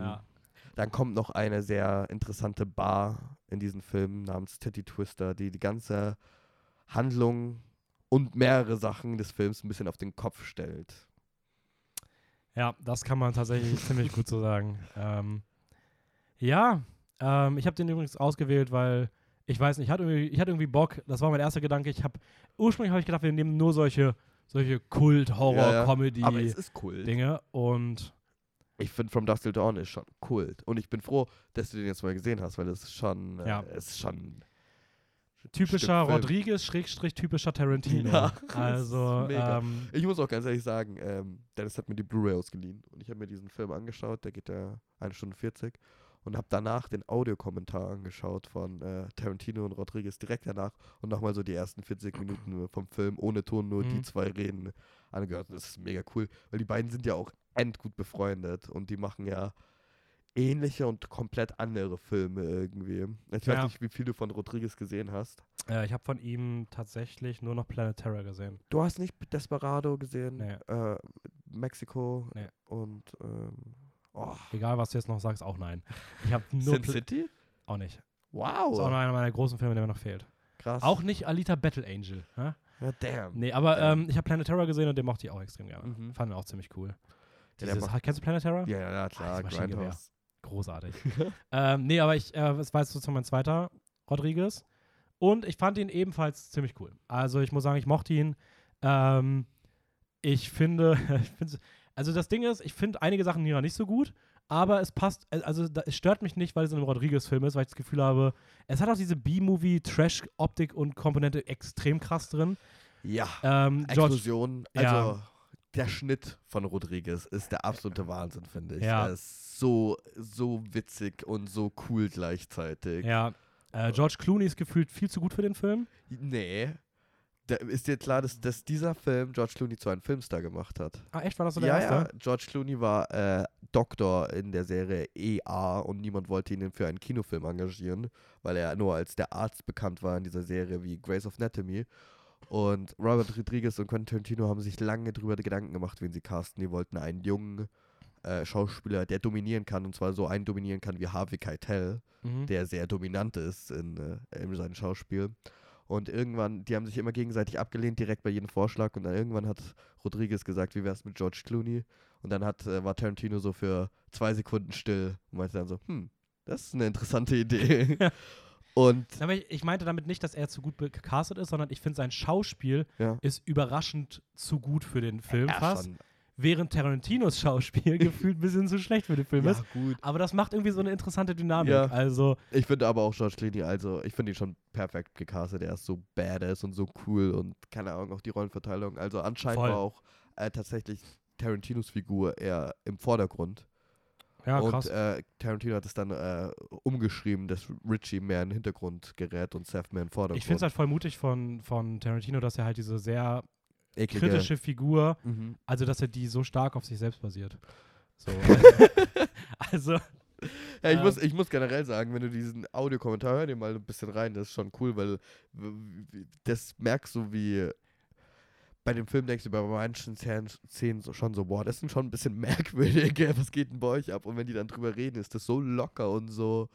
dann kommt noch eine sehr interessante Bar in diesem Film namens Titty Twister, die die ganze Handlung und mehrere Sachen des Films ein bisschen auf den Kopf stellt. Ja, das kann man tatsächlich ziemlich gut so sagen. Ähm, ja, ähm, ich habe den übrigens ausgewählt, weil ich weiß nicht, ich hatte irgendwie, ich hatte irgendwie Bock. Das war mein erster Gedanke. Ich habe ursprünglich habe ich gedacht, wir nehmen nur solche solche Kult-Horror-Comedy-Dinge ist cool. und Ich finde From Dusk Till Dawn ist schon Kult. Und ich bin froh, dass du den jetzt mal gesehen hast, weil es ist schon, Ja. äh, ist schon typischer. Rodriguez, Schrägstrich typischer Tarantino. Ja, das also, ähm, Ich muss auch ganz ehrlich sagen, ähm, Dennis hat mir die Blu-ray ausgeliehen und ich habe mir diesen Film angeschaut, der geht ja eine Stunde 40 und habe danach den Audiokommentar angeschaut von äh, Tarantino und Rodriguez direkt danach und nochmal so die ersten 40 Minuten vom Film ohne Ton, nur die Mhm. zwei Reden angehört. Und Das ist mega cool, weil die beiden sind ja auch endgut befreundet und die machen ja ähnliche und komplett andere Filme irgendwie. Ich Ja. weiß nicht, wie viel du von Rodriguez gesehen hast. äh, ich habe von ihm tatsächlich nur noch Planet Terror gesehen. Du hast nicht Desperado gesehen, Nee. äh, Mexiko Nee. und ähm, oh, Egal, was du jetzt noch sagst, auch nein. Ich habe nur Sin Pla- City? auch nicht. Wow, Das ist auch noch einer meiner großen Filme, der mir noch fehlt. krass. Auch nicht Alita Battle Angel. hä? Ja, damn. Nee, aber Damn. ähm, ich habe Planet Terror gesehen und den mochte ich auch extrem gerne. Mhm. Fand ihn auch ziemlich cool. Ja, Dieses, macht- kennst du Planet Terror? Ja, ja, ja, klar, Ah. Grindhouse. Großartig. ähm, nee, aber ich, äh, das war jetzt sozusagen mein zweiter Rodriguez. Und ich fand ihn ebenfalls ziemlich cool. Also ich muss sagen, ich mochte ihn. Ähm, ich finde, also das Ding ist, ich finde einige Sachen hier nicht so gut, aber es passt, äh, also da, es stört mich nicht, weil es in einem Rodriguez-Film ist, weil ich das Gefühl habe, es hat auch diese B-Movie-Trash-Optik und Komponente extrem krass drin. Ja, Ähm, George, Explosion. Ja. Der Schnitt von Rodriguez ist der absolute Wahnsinn, finde ich. Ja. Er ist so, so witzig und so cool gleichzeitig. ja, äh, George Clooney ist gefühlt viel zu gut für den Film. Nee. Da ist dir klar, dass, dass dieser Film George Clooney zu einem Filmstar gemacht hat? Ah, echt? War das so der ja, erste? ja. George Clooney war äh, Doktor in der Serie EA und niemand wollte ihn für einen Kinofilm engagieren, weil er nur als der Arzt bekannt war in dieser Serie wie Grace of Anatomy. Und Robert Rodriguez und Quentin Tarantino haben sich lange darüber Gedanken gemacht, wen sie casten. Die wollten einen jungen äh, Schauspieler, der dominieren kann, und zwar so einen dominieren kann wie Harvey Keitel Mhm. der sehr dominant ist in, äh, in seinem Schauspiel. Und irgendwann, die haben sich immer gegenseitig abgelehnt, direkt bei jedem Vorschlag. Und dann irgendwann hat Rodriguez gesagt, wie wär's mit George Clooney? Und dann hat, äh, war Tarantino so für zwei Sekunden still und meinte dann so, hm, das ist eine interessante Idee. und ich, meinte damit nicht, dass er zu gut gecastet ist, sondern ich finde, sein Schauspiel ja, ist überraschend zu gut für den Film ja, fast. schon. Während Tarantinos Schauspiel gefühlt ein bisschen zu schlecht für den Film Ja, ist. gut. Aber das macht irgendwie so eine interessante Dynamik. Ja. Also, Ich finde aber auch George Clooney, also ich finde ihn schon perfekt gecastet. Er ist so badass und so cool und keine Ahnung, auch die Rollenverteilung. Also anscheinend Voll. war auch äh, tatsächlich Tarantinos Figur eher im Vordergrund. Ja, und krass. äh, Tarantino hat es dann äh, umgeschrieben, dass Richie mehr in den Hintergrund gerät und Seth mehr in den Vordergrund. ich finde es halt voll mutig von, von Tarantino, dass er halt diese sehr Eklige- kritische Figur, Mhm. also dass er die so stark auf sich selbst basiert. So. also, Ja, ich, Ähm. muss, ich muss generell sagen, wenn du diesen Audiokommentar hör dir mal ein bisschen rein, das ist schon cool, weil das merkst du, wie bei dem Film denkst du bei manchen Szenen, schon so, boah, das sind schon ein bisschen merkwürdig, was geht denn bei euch ab? Und wenn die dann drüber reden, ist das so locker und so,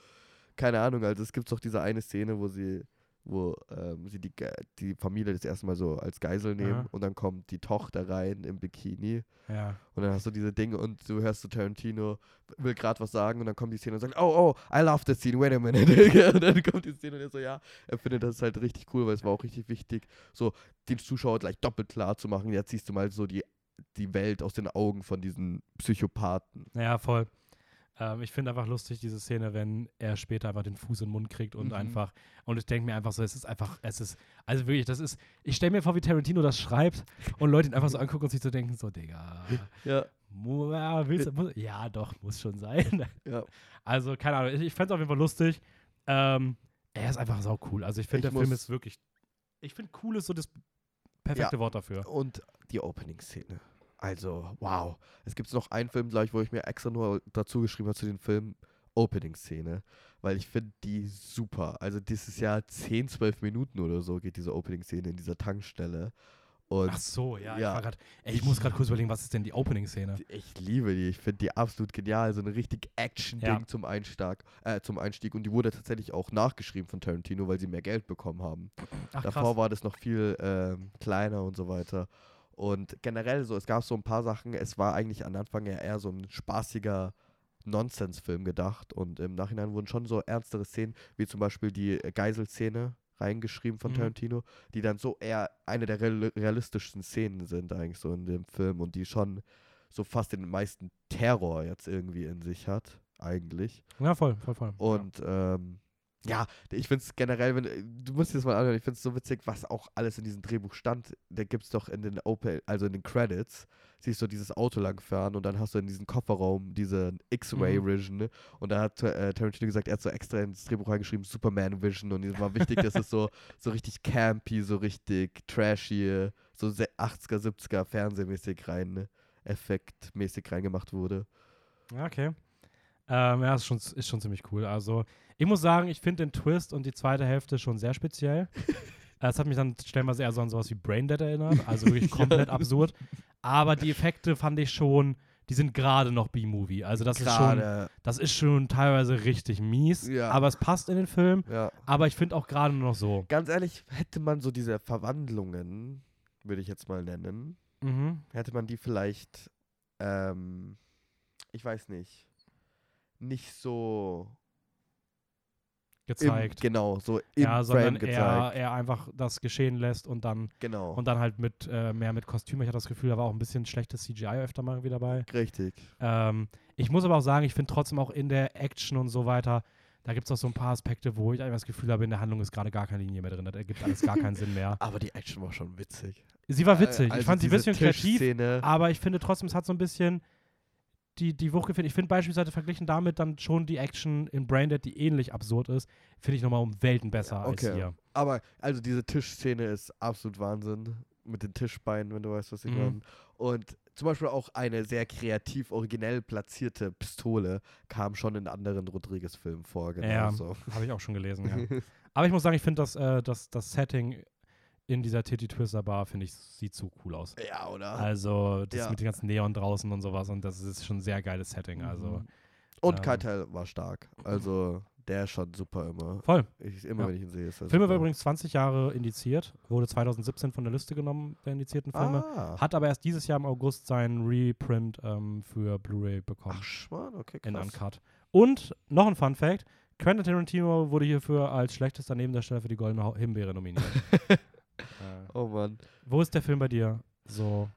keine Ahnung, also es gibt doch diese eine Szene, wo sie, wo ähm, sie die, die Familie das erste Mal so als Geisel nehmen Aha. und dann kommt die Tochter rein im Bikini ja. und dann hast du diese Dinge und du hörst so Tarantino, will gerade was sagen und dann kommt die Szene und sagt, oh, oh, I love the scene, wait a minute. und dann kommt die Szene und er so, ja, er findet das halt richtig cool, weil es war auch richtig wichtig, so den Zuschauer gleich doppelt klar zu machen. Jetzt siehst du mal so die, die Welt aus den Augen von diesen Psychopathen. Ja, voll. Ähm, ich finde einfach lustig diese Szene, wenn er später einfach den Fuß in den Mund kriegt und Mhm. einfach, und ich denke mir einfach so, es ist einfach, es ist, also wirklich, das ist, ich stelle mir vor, wie Tarantino das schreibt und Leute ihn einfach so angucken und sich so denken, so, Digga, Ja, ja, willst, du- muss, ja, doch, muss schon sein. ja. Also, keine Ahnung, ich, ich fände es auf jeden Fall lustig. Ähm, er ist einfach sau cool. Also, ich finde, der Film ist wirklich, ich finde, cool ist so das perfekte Wort dafür. Und die Opening-Szene. Also, wow. Es gibt noch einen Film, glaube ich, wo ich mir extra nur dazu geschrieben habe zu dem Film Opening-Szene, weil ich finde die super. Also dieses Jahr 10, 12 Minuten oder so geht diese Opening-Szene in dieser Tankstelle. Und Ach so, ja. ja. Ich, war grad, ey, ich muss gerade kurz überlegen, was ist denn die Opening-Szene? ich liebe die. Ich finde die absolut genial. So ein richtig Action-Ding Ja. zum, Einstieg, äh, zum Einstieg. Und die wurde tatsächlich auch nachgeschrieben von Tarantino, weil sie mehr Geld bekommen haben. Ach, Davor krass. war das noch viel ähm, kleiner und so weiter. Und generell so, es gab so ein paar Sachen. Es war eigentlich am Anfang ja eher so ein spaßiger Nonsens-Film gedacht. Und im Nachhinein wurden schon so ernstere Szenen, wie zum Beispiel die äh, Geiselszene reingeschrieben von Mhm. Tarantino, die dann so eher eine der real realistischsten Szenen sind eigentlich so in dem Film und die schon so fast den meisten Terror jetzt irgendwie in sich hat, eigentlich. Ja, voll, voll, voll. Und ähm, ja, ich finde es generell, wenn, du musst dir das mal anhören, ich finde es so witzig, was auch alles in diesem Drehbuch stand. Da gibt es doch in den Open, also in den Credits, siehst du dieses Auto langfahren und dann hast du in diesem Kofferraum diese X-Ray Mhm. Vision. Ne? Und da hat äh, Tarantino gesagt, er hat so extra ins Drehbuch reingeschrieben, Superman Vision. Und ihm war wichtig, dass es so, so richtig campy, so richtig trashy, so se- 80er, 70er Fernsehmäßig rein, ne? effektmäßig reingemacht wurde. Ja, okay. Ähm, ja, ist schon, ist schon ziemlich cool. Also, ich muss sagen, ich finde den Twist und die zweite Hälfte schon sehr speziell. Äh, Es hat mich dann stellenweise eher so an sowas wie Braindead erinnert. Also wirklich komplett absurd. Aber die Effekte fand ich schon, die sind gerade noch B-Movie. Also das ist schon, das ist schon teilweise richtig mies. Ja. Aber es passt in den Film. ja. Aber ich finde auch gerade noch so. Ganz ehrlich, hätte man so diese Verwandlungen, würde ich jetzt mal nennen, Mhm. hätte man die vielleicht, ähm, ich weiß nicht, nicht so Gezeigt. Im, genau, so im ja, sondern Frame er, gezeigt. er einfach das geschehen lässt und dann genau, und dann halt mit äh, mehr mit Kostüm. Ich hatte das Gefühl, da war auch ein bisschen schlechtes CGI öfter mal irgendwie dabei. richtig. Ähm, ich muss aber auch sagen, ich finde trotzdem auch in der Action und so weiter, da gibt es auch so ein paar Aspekte, wo ich einfach das Gefühl habe, in der Handlung ist gerade gar keine Linie mehr drin. Da ergibt alles gar keinen Sinn mehr. Aber die Action war schon witzig. Sie war witzig. Äh, ich fand sie ein bisschen kreativ, aber ich finde trotzdem, es hat so ein bisschen die, die Wucht gefehlt. Ich finde beispielsweise verglichen damit dann schon die Action in Braindead, die ähnlich absurd ist, finde ich nochmal um Welten besser als Okay. hier. Aber also diese Tischszene ist absolut Wahnsinn. Mit den Tischbeinen, wenn du weißt, was ich Mhm. meine. Und zum Beispiel auch eine sehr kreativ, originell platzierte Pistole kam schon in anderen Rodriguez-Filmen vor. Genau Ja. so. Habe ich auch schon gelesen, ja. Aber ich muss sagen, ich finde das, äh, das, das Setting in dieser Titty Twister Bar, finde ich, sieht so cool aus. ja, oder? Also, das Ja. mit den ganzen Neon draußen und sowas und das ist schon ein sehr geiles Setting. Also, Mhm. Und ähm, Keitel war stark. Also, der ist schon super immer. voll. Ich, immer Ja. wenn ich ihn sehe, ist Filme war super. übrigens 20 Jahre indiziert, wurde 2017 von der Liste genommen, der indizierten Filme. Ah. Hat aber erst dieses Jahr im August seinen Reprint ähm, für Blu-ray bekommen. Ach, Schmarrn, okay, in krass. Uncut. Und noch ein Fun Fact: Quentin Tarantino wurde hierfür als schlechtester Nebendarsteller für die Goldene Himbeere nominiert. Oh Mann. wo ist der Film bei dir so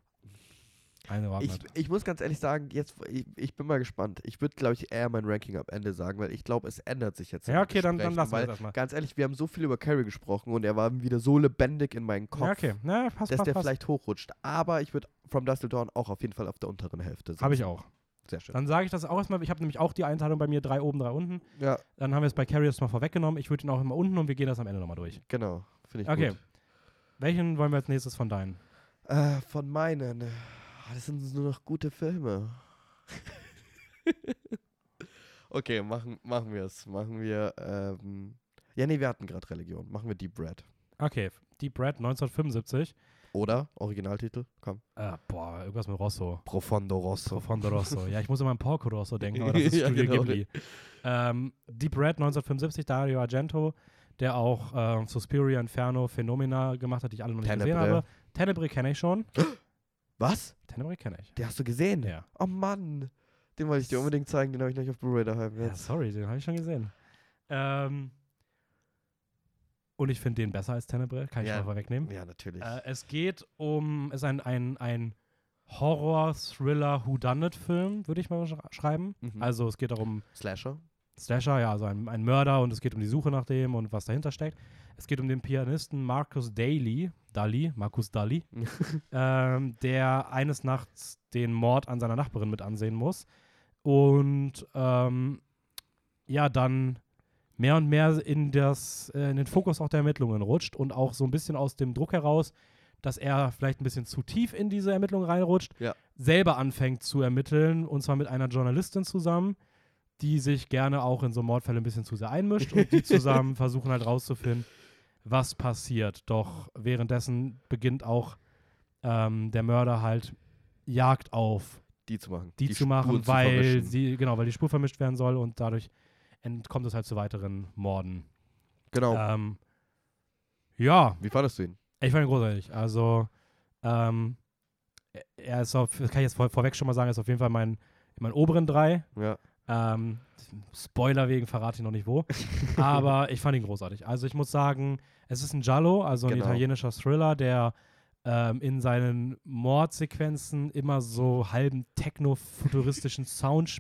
Ich, ich muss ganz ehrlich sagen, jetzt, ich, ich bin mal gespannt. Ich würde, glaube ich, eher mein Ranking am Ende sagen, weil ich glaube, es ändert sich jetzt. ja, okay, dann, dann lassen wir das erstmal. Ganz ehrlich, wir haben so viel über Carrie gesprochen und er war wieder so lebendig in meinem Kopf, Ja, okay. Ja, passt, dass passt, der passt. vielleicht hochrutscht. Aber ich würde From Dust Till Dawn auch auf jeden Fall auf der unteren Hälfte sein. Habe ich auch. Sehr schön. Dann sage ich das auch erstmal. Ich habe nämlich auch die Einteilung bei mir drei oben, drei unten. Ja, Dann haben wir es bei Carrie jetzt mal vorweggenommen. Ich würde ihn auch immer unten und wir gehen das am Ende nochmal durch. genau. Finde ich Okay. gut. Welchen wollen wir als nächstes von deinen? Äh, von meinen. äh, Das sind nur noch gute Filme. okay, machen, machen wir es. Machen wir. Ähm, ja, nee, wir hatten gerade Religion. Machen wir Deep Red. Okay, Deep Red 1975. Oder? Originaltitel? Komm. Äh, boah, irgendwas mit Rosso. Profondo Rosso. Profondo Rosso. Ja, ich muss immer an Porco Rosso denken, aber das ist Ja, Studio genau. Ghibli. Ähm, Deep Red 1975, Dario Argento, der auch ähm, Suspiria, Inferno, Phenomena gemacht hat, die ich alle noch nicht gesehen Tenebrae. habe. Tenebrae kenne ich schon. Was? Tenebrae kenne ich. Den hast du gesehen? Ja. Oh Mann. Den wollte ich dir unbedingt zeigen, den habe ich noch nicht auf Blu-ray daheim. ja, Jetzt. sorry, den habe ich schon gesehen. Ähm, und ich finde den besser als Tenebrae, kann ich Ja. schon mal vorwegnehmen. Ja, natürlich. Äh, es geht um, es ist ein, ein, ein Horror-Thriller-Whodunit-Film, würde ich mal sch schreiben. Mhm. Also es geht darum, Slasher. Slasher, ja, also ein, ein Mörder und es geht um die Suche nach dem und was dahinter steckt. Es geht um den Pianisten Marcus Daly, Daly, Marcus Daly, ähm, der eines Nachts den Mord an seiner Nachbarin mit ansehen muss und ähm, ja, dann mehr und mehr in, das, äh, in den Fokus auch der Ermittlungen rutscht und auch so ein bisschen aus dem Druck heraus, dass er vielleicht ein bisschen zu tief in diese Ermittlungen reinrutscht, Ja. selber anfängt zu ermitteln und zwar mit einer Journalistin zusammen, die sich gerne auch in so Mordfälle ein bisschen zu sehr einmischt und die zusammen versuchen halt rauszufinden, was passiert. Doch währenddessen beginnt auch ähm, der Mörder halt Jagd auf Die zu machen. die, zu Spuren machen, zu weil vermischen. sie, genau, weil die Spur vermischt werden soll und dadurch entkommt es halt zu weiteren Morden. Genau. Ähm, ja, Wie fandest du ihn? ich fand ihn großartig. Also, ähm, er ist auf, das kann ich jetzt vor, vorweg schon mal sagen, er ist auf jeden Fall mein, in meinen oberen drei. Ja. Ähm, Spoiler wegen verrate ich noch nicht wo. aber ich fand ihn großartig. Also ich muss sagen, es ist ein Giallo, also ein Genau. italienischer Thriller, der ähm, in seinen Mordsequenzen immer so halben techno-futuristischen Sound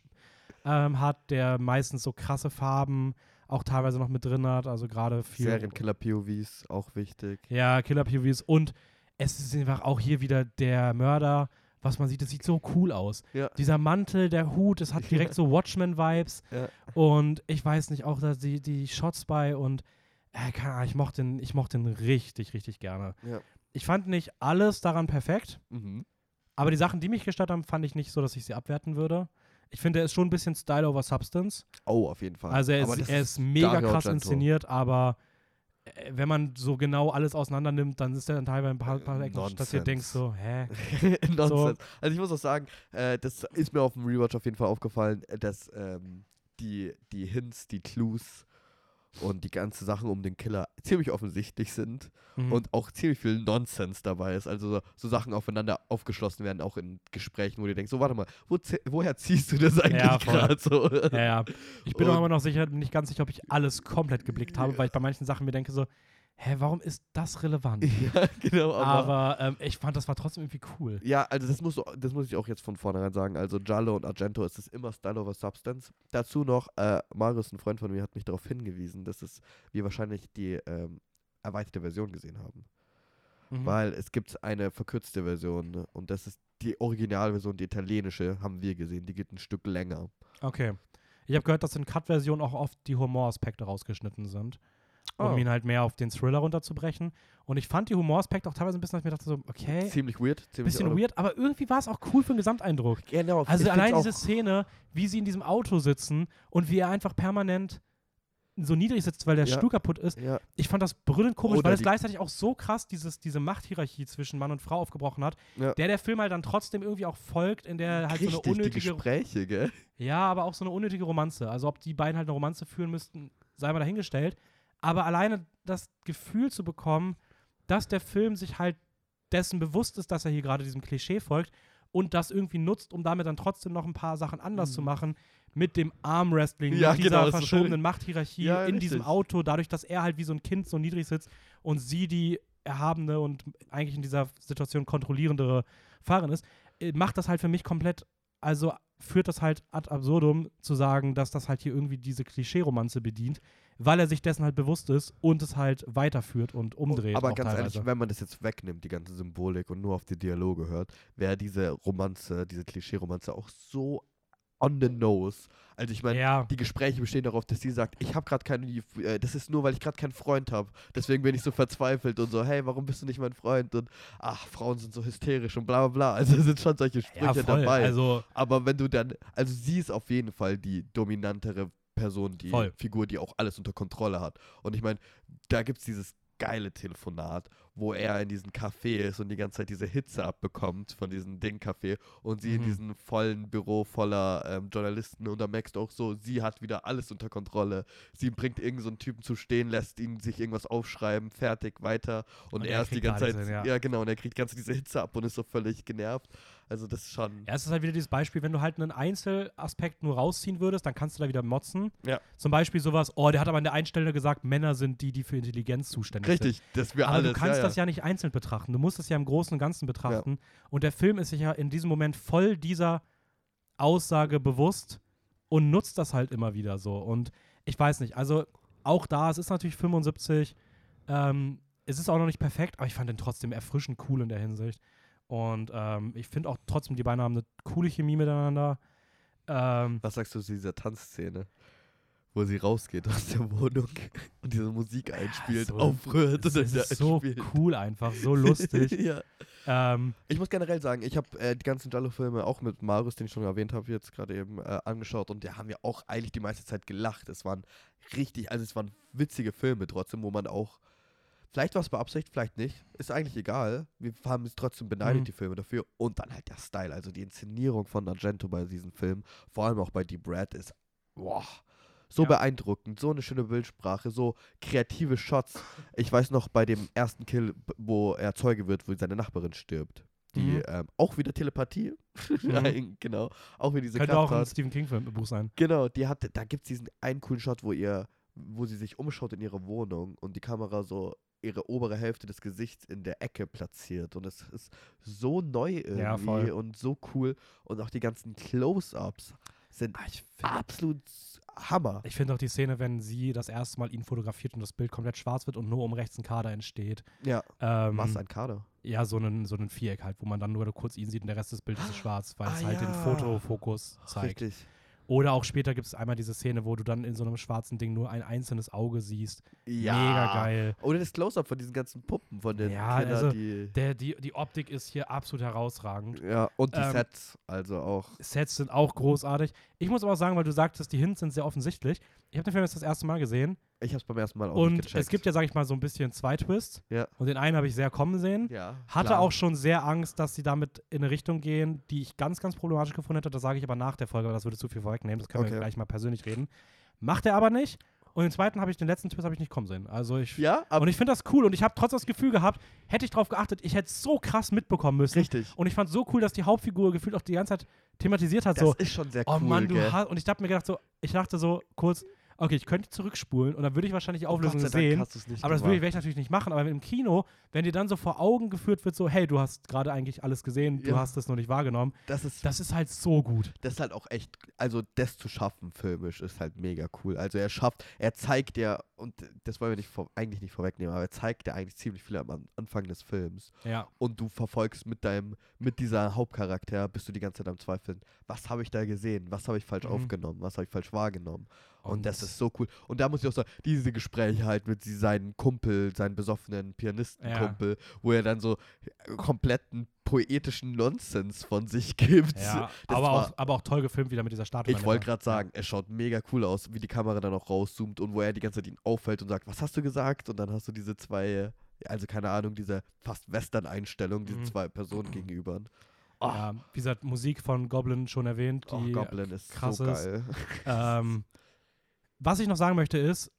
ähm, hat, der meistens so krasse Farben auch teilweise noch mit drin hat. Also gerade viel. Serienkiller POVs, auch wichtig. Ja, Killer POVs und es ist einfach auch hier wieder der Mörder. Was man sieht, das sieht so cool aus. Ja. Dieser Mantel, der Hut, es hat direkt so Watchmen-Vibes. Ja. Und ich weiß nicht, auch dass die, die Shots bei und äh, keine Ahnung, ich mochte den, ich mochte den richtig, richtig gerne. Ja. Ich fand nicht alles daran perfekt, Mhm. aber die Sachen, die mich gestört haben, fand ich nicht so, dass ich sie abwerten würde. Ich finde, er ist schon ein bisschen Style over Substance. Oh, auf jeden Fall. Also er ist, er ist mega krass inszeniert, aber wenn man so genau alles auseinander nimmt, dann ist er dann teilweise ein paar, paar Äh, Ecken, dass du Nonsens. denkst so, hä? Nonsens. Also ich muss auch sagen, äh, das ist mir auf dem Rewatch auf jeden Fall aufgefallen, äh, dass ähm, die, die Hints, die Clues und die ganzen Sachen um den Killer ziemlich offensichtlich sind Mhm. und auch ziemlich viel Nonsens dabei ist. Also so, so Sachen aufeinander aufgeschlossen werden, auch in Gesprächen, wo du denkst, so warte mal, wo, woher ziehst du das eigentlich Ja, gerade so? ja, ja. Ich bin auch Und- immer noch sicher, nicht ganz sicher, ob ich alles komplett geblickt habe, weil ich bei manchen Sachen mir denke so, hä, warum ist das relevant? ja, genau. Aber, Aber ähm, ich fand, das war trotzdem irgendwie cool. Ja, also das muss, das muss ich auch jetzt von vornherein sagen. Also Giallo und Argento ist es immer Style over Substance. Dazu noch, äh, Marius, ein Freund von mir, hat mich darauf hingewiesen, dass es wir wahrscheinlich die ähm, erweiterte Version gesehen haben. Mhm. Weil es gibt eine verkürzte Version und das ist die Originalversion, die italienische, haben wir gesehen. Die geht ein Stück länger. Okay. Ich habe gehört, dass in Cut-Versionen auch oft die Humoraspekte rausgeschnitten sind, um Oh. ihn halt mehr auf den Thriller runterzubrechen. Und ich fand die Humoraspekte auch teilweise ein bisschen, dass ich mir dachte so, okay, Ziemlich weird. Ziemlich bisschen weird, aber irgendwie war es auch cool für den Gesamteindruck. Genau. Also allein diese Szene, wie sie in diesem Auto sitzen und wie er einfach permanent so niedrig sitzt, weil der Ja. Stuhl kaputt ist. Ja, Ich fand das brüllend komisch, Oder weil es gleichzeitig auch so krass dieses, diese Machthierarchie zwischen Mann und Frau aufgebrochen hat, Ja. der der Film halt dann trotzdem irgendwie auch folgt, in der halt so richtig, eine die unnötige Gespräche, gell? Ja, aber auch so eine unnötige Romanze. Also ob die beiden halt eine Romanze führen müssten, sei mal dahingestellt. Aber alleine das Gefühl zu bekommen, dass der Film sich halt dessen bewusst ist, dass er hier gerade diesem Klischee folgt und das irgendwie nutzt, um damit dann trotzdem noch ein paar Sachen anders zu Mhm. machen, mit dem Armwrestling, Ja, mit dieser genau, verschobenen Machthierarchie Ja, in diesem richtig. Auto, dadurch, dass er halt wie so ein Kind so niedrig sitzt und sie die erhabene und eigentlich in dieser Situation kontrollierendere Fahrerin ist, äh, macht das halt für mich komplett, also führt das halt ad absurdum zu sagen, dass das halt hier irgendwie diese Klischee-Romanze bedient, weil er sich dessen halt bewusst ist und es halt weiterführt und umdreht. Aber ganz teilweise. ehrlich, wenn man das jetzt wegnimmt, die ganze Symbolik und nur auf die Dialoge hört, wäre diese Romanze, diese Klischee-Romanze auch so on the nose. Also ich meine, ja, die Gespräche bestehen darauf, dass sie sagt, ich habe gerade keinen, äh, das ist nur, weil ich gerade keinen Freund habe. Deswegen bin ich so verzweifelt und so, hey, warum bist du nicht mein Freund? Und ach, Frauen sind so hysterisch und bla bla bla. Also es sind schon solche ja, Sprüche voll. dabei. Also, Aber wenn du dann, also sie ist auf jeden Fall die dominantere Person, die Voll. Figur, die auch alles unter Kontrolle hat. Und ich meine, da gibt es dieses geile Telefonat, wo er in diesem Café ist und die ganze Zeit diese Hitze abbekommt von diesem Ding-Café und sie in Mhm. diesem vollen Büro voller ähm, Journalisten und da merkst du auch so, sie hat wieder alles unter Kontrolle. Sie bringt irgendeinen so einen Typen zu stehen, lässt ihn sich irgendwas aufschreiben, fertig, weiter und, Und er er ist die ganze Zeit, hin, ja. ja. genau, und er kriegt ganz diese Hitze ab und ist so völlig genervt. Also das ist schon, Ja, es ist halt wieder dieses Beispiel, wenn du halt einen Einzelaspekt nur rausziehen würdest, dann kannst du da wieder motzen. Ja. Zum Beispiel sowas, oh, der hat aber an der einen Stelle gesagt, Männer sind die, die für Intelligenz zuständig sind. richtig, dass wir alles, du kannst ja, das ja nicht einzeln betrachten. Du musst es ja im Großen und Ganzen betrachten. Und der Film ist sich ja in diesem Moment voll dieser Aussage bewusst und nutzt das halt immer wieder so. Und ich weiß nicht, also auch da, es ist natürlich 75, ähm, es ist auch noch nicht perfekt, aber ich fand den trotzdem erfrischend cool in der Hinsicht. Und ähm, ich finde auch trotzdem, die beiden haben eine coole Chemie miteinander. Ähm, Was sagst du zu dieser Tanzszene? Wo sie rausgeht aus der Wohnung und diese Musik einspielt, so- aufrührt es und ist, ist so cool einfach, so lustig. ja. ähm, Ich muss generell sagen, ich habe äh, die ganzen Jallo-Filme auch mit Marius, den ich schon erwähnt habe, jetzt gerade eben äh, angeschaut und da haben wir auch eigentlich die meiste Zeit gelacht. Es waren richtig, also es waren witzige Filme trotzdem, wo man auch Vielleicht war es beabsichtigt, vielleicht nicht. Ist eigentlich egal. Wir haben es trotzdem beneidet, Mhm. die Filme dafür. Und dann halt der Style, also die Inszenierung von Argento bei diesem Film, vor allem auch bei Deep Red, ist boah, so Ja. beeindruckend. So eine schöne Bildsprache, so kreative Shots. Ich weiß noch bei dem ersten Kill, wo er Zeuge wird, wo seine Nachbarin stirbt. Die Mhm. ähm, auch wieder Telepathie. Nein, genau. Auch wieder diese Könnte Kraft auch ein hat. Stephen King-Buch sein. Genau, die hat, da gibt es diesen einen coolen Shot, wo ihr, wo sie sich umschaut in ihrer Wohnung und die Kamera so ihre obere Hälfte des Gesichts in der Ecke platziert. Und es ist so neu irgendwie Ja, und so cool. Und auch die ganzen Close-Ups sind finde absolut Hammer. ich find auch die Szene, wenn sie das erste Mal ihn fotografiert und das Bild komplett schwarz wird und nur um rechts ein Kader entsteht. Ja, Ähm, was ein Kader. Ja, so ein, so Viereck halt, wo man dann nur kurz ihn sieht und der Rest des Bildes ist schwarz, weil es Ah, halt den ja. Fotofokus zeigt. Richtig. Oder auch später gibt es einmal diese Szene, wo du dann in so einem schwarzen Ding nur ein einzelnes Auge siehst. Ja. Mega geil. Oder das Close-Up von diesen ganzen Puppen, von den Ja, Kindern, also die. Der, die, die Optik ist hier absolut herausragend. Ja, und die Ähm, Sets, also auch. Sets sind auch großartig. Ich muss aber auch sagen, weil du sagtest, die Hints sind sehr offensichtlich. Ich habe den Film jetzt das erste Mal gesehen Ich hab's beim ersten Mal auch und es gibt ja, sag ich mal, so ein bisschen zwei Twists. Ja. Und den einen habe ich sehr kommen sehen. ja, Hatte klar. auch schon sehr Angst, dass sie damit in eine Richtung gehen, die ich ganz, ganz problematisch gefunden hätte. Das sage ich aber nach der Folge, weil das würde zu viel vorwegnehmen. Das können wir Okay. gleich mal persönlich reden. Macht er aber nicht. Und den zweiten habe ich, den letzten Twist habe ich nicht kommen sehen. Also ich. Ja, aber und ich finde das cool und ich habe trotzdem das Gefühl gehabt, hätte ich drauf geachtet, ich hätte es so krass mitbekommen müssen. richtig. Und ich fand so cool, dass die Hauptfigur gefühlt auch die ganze Zeit thematisiert hat. Das so, ist schon sehr oh cool. Mann, du hast. Und ich habe mir gedacht, so, ich dachte so kurz, okay, ich könnte zurückspulen und dann würde ich wahrscheinlich die Oh Gott Auflösung sei Dank sehen. hast du's nicht Aber das würde ich, gemacht. werde ich natürlich nicht machen. Aber im Kino, wenn dir dann so vor Augen geführt wird, so, hey, du hast gerade eigentlich alles gesehen, du Ja. hast es noch nicht wahrgenommen, das ist, das ist halt so gut. das ist halt auch echt, also das zu schaffen filmisch ist halt mega cool. Also er schafft, er zeigt ja, und das wollen wir nicht vor, eigentlich nicht vorwegnehmen, aber er zeigt ja eigentlich ziemlich viel am An- Anfang des Films. Ja. Und du verfolgst mit deinem, mit dieser Hauptcharakter, bist du die ganze Zeit am Zweifeln. Was habe ich da gesehen? Was habe ich falsch Mhm. aufgenommen? Was habe ich falsch wahrgenommen? Und, das ist so cool. Und da muss ich auch sagen, diese Gespräche halt mit sie- seinem Kumpel, seinen besoffenen Pianistenkumpel, wo er dann so kompletten poetischen Nonsens von sich gibt. Ja, aber, war- auch, aber auch toll gefilmt wieder mit dieser Statue. Ich wollte gerade sagen, es schaut mega cool aus, wie die Kamera dann auch rauszoomt und wo er die ganze Zeit ihn auffällt und sagt, was hast du gesagt? Und dann hast du diese zwei, also keine Ahnung, diese fast Western-Einstellung, diese Mhm. zwei Personen gegenüber. Ja, wie gesagt, Musik von Goblin schon erwähnt. Oh, Die, Goblin ist krass so ist. geil. Ähm, was ich noch sagen möchte ist,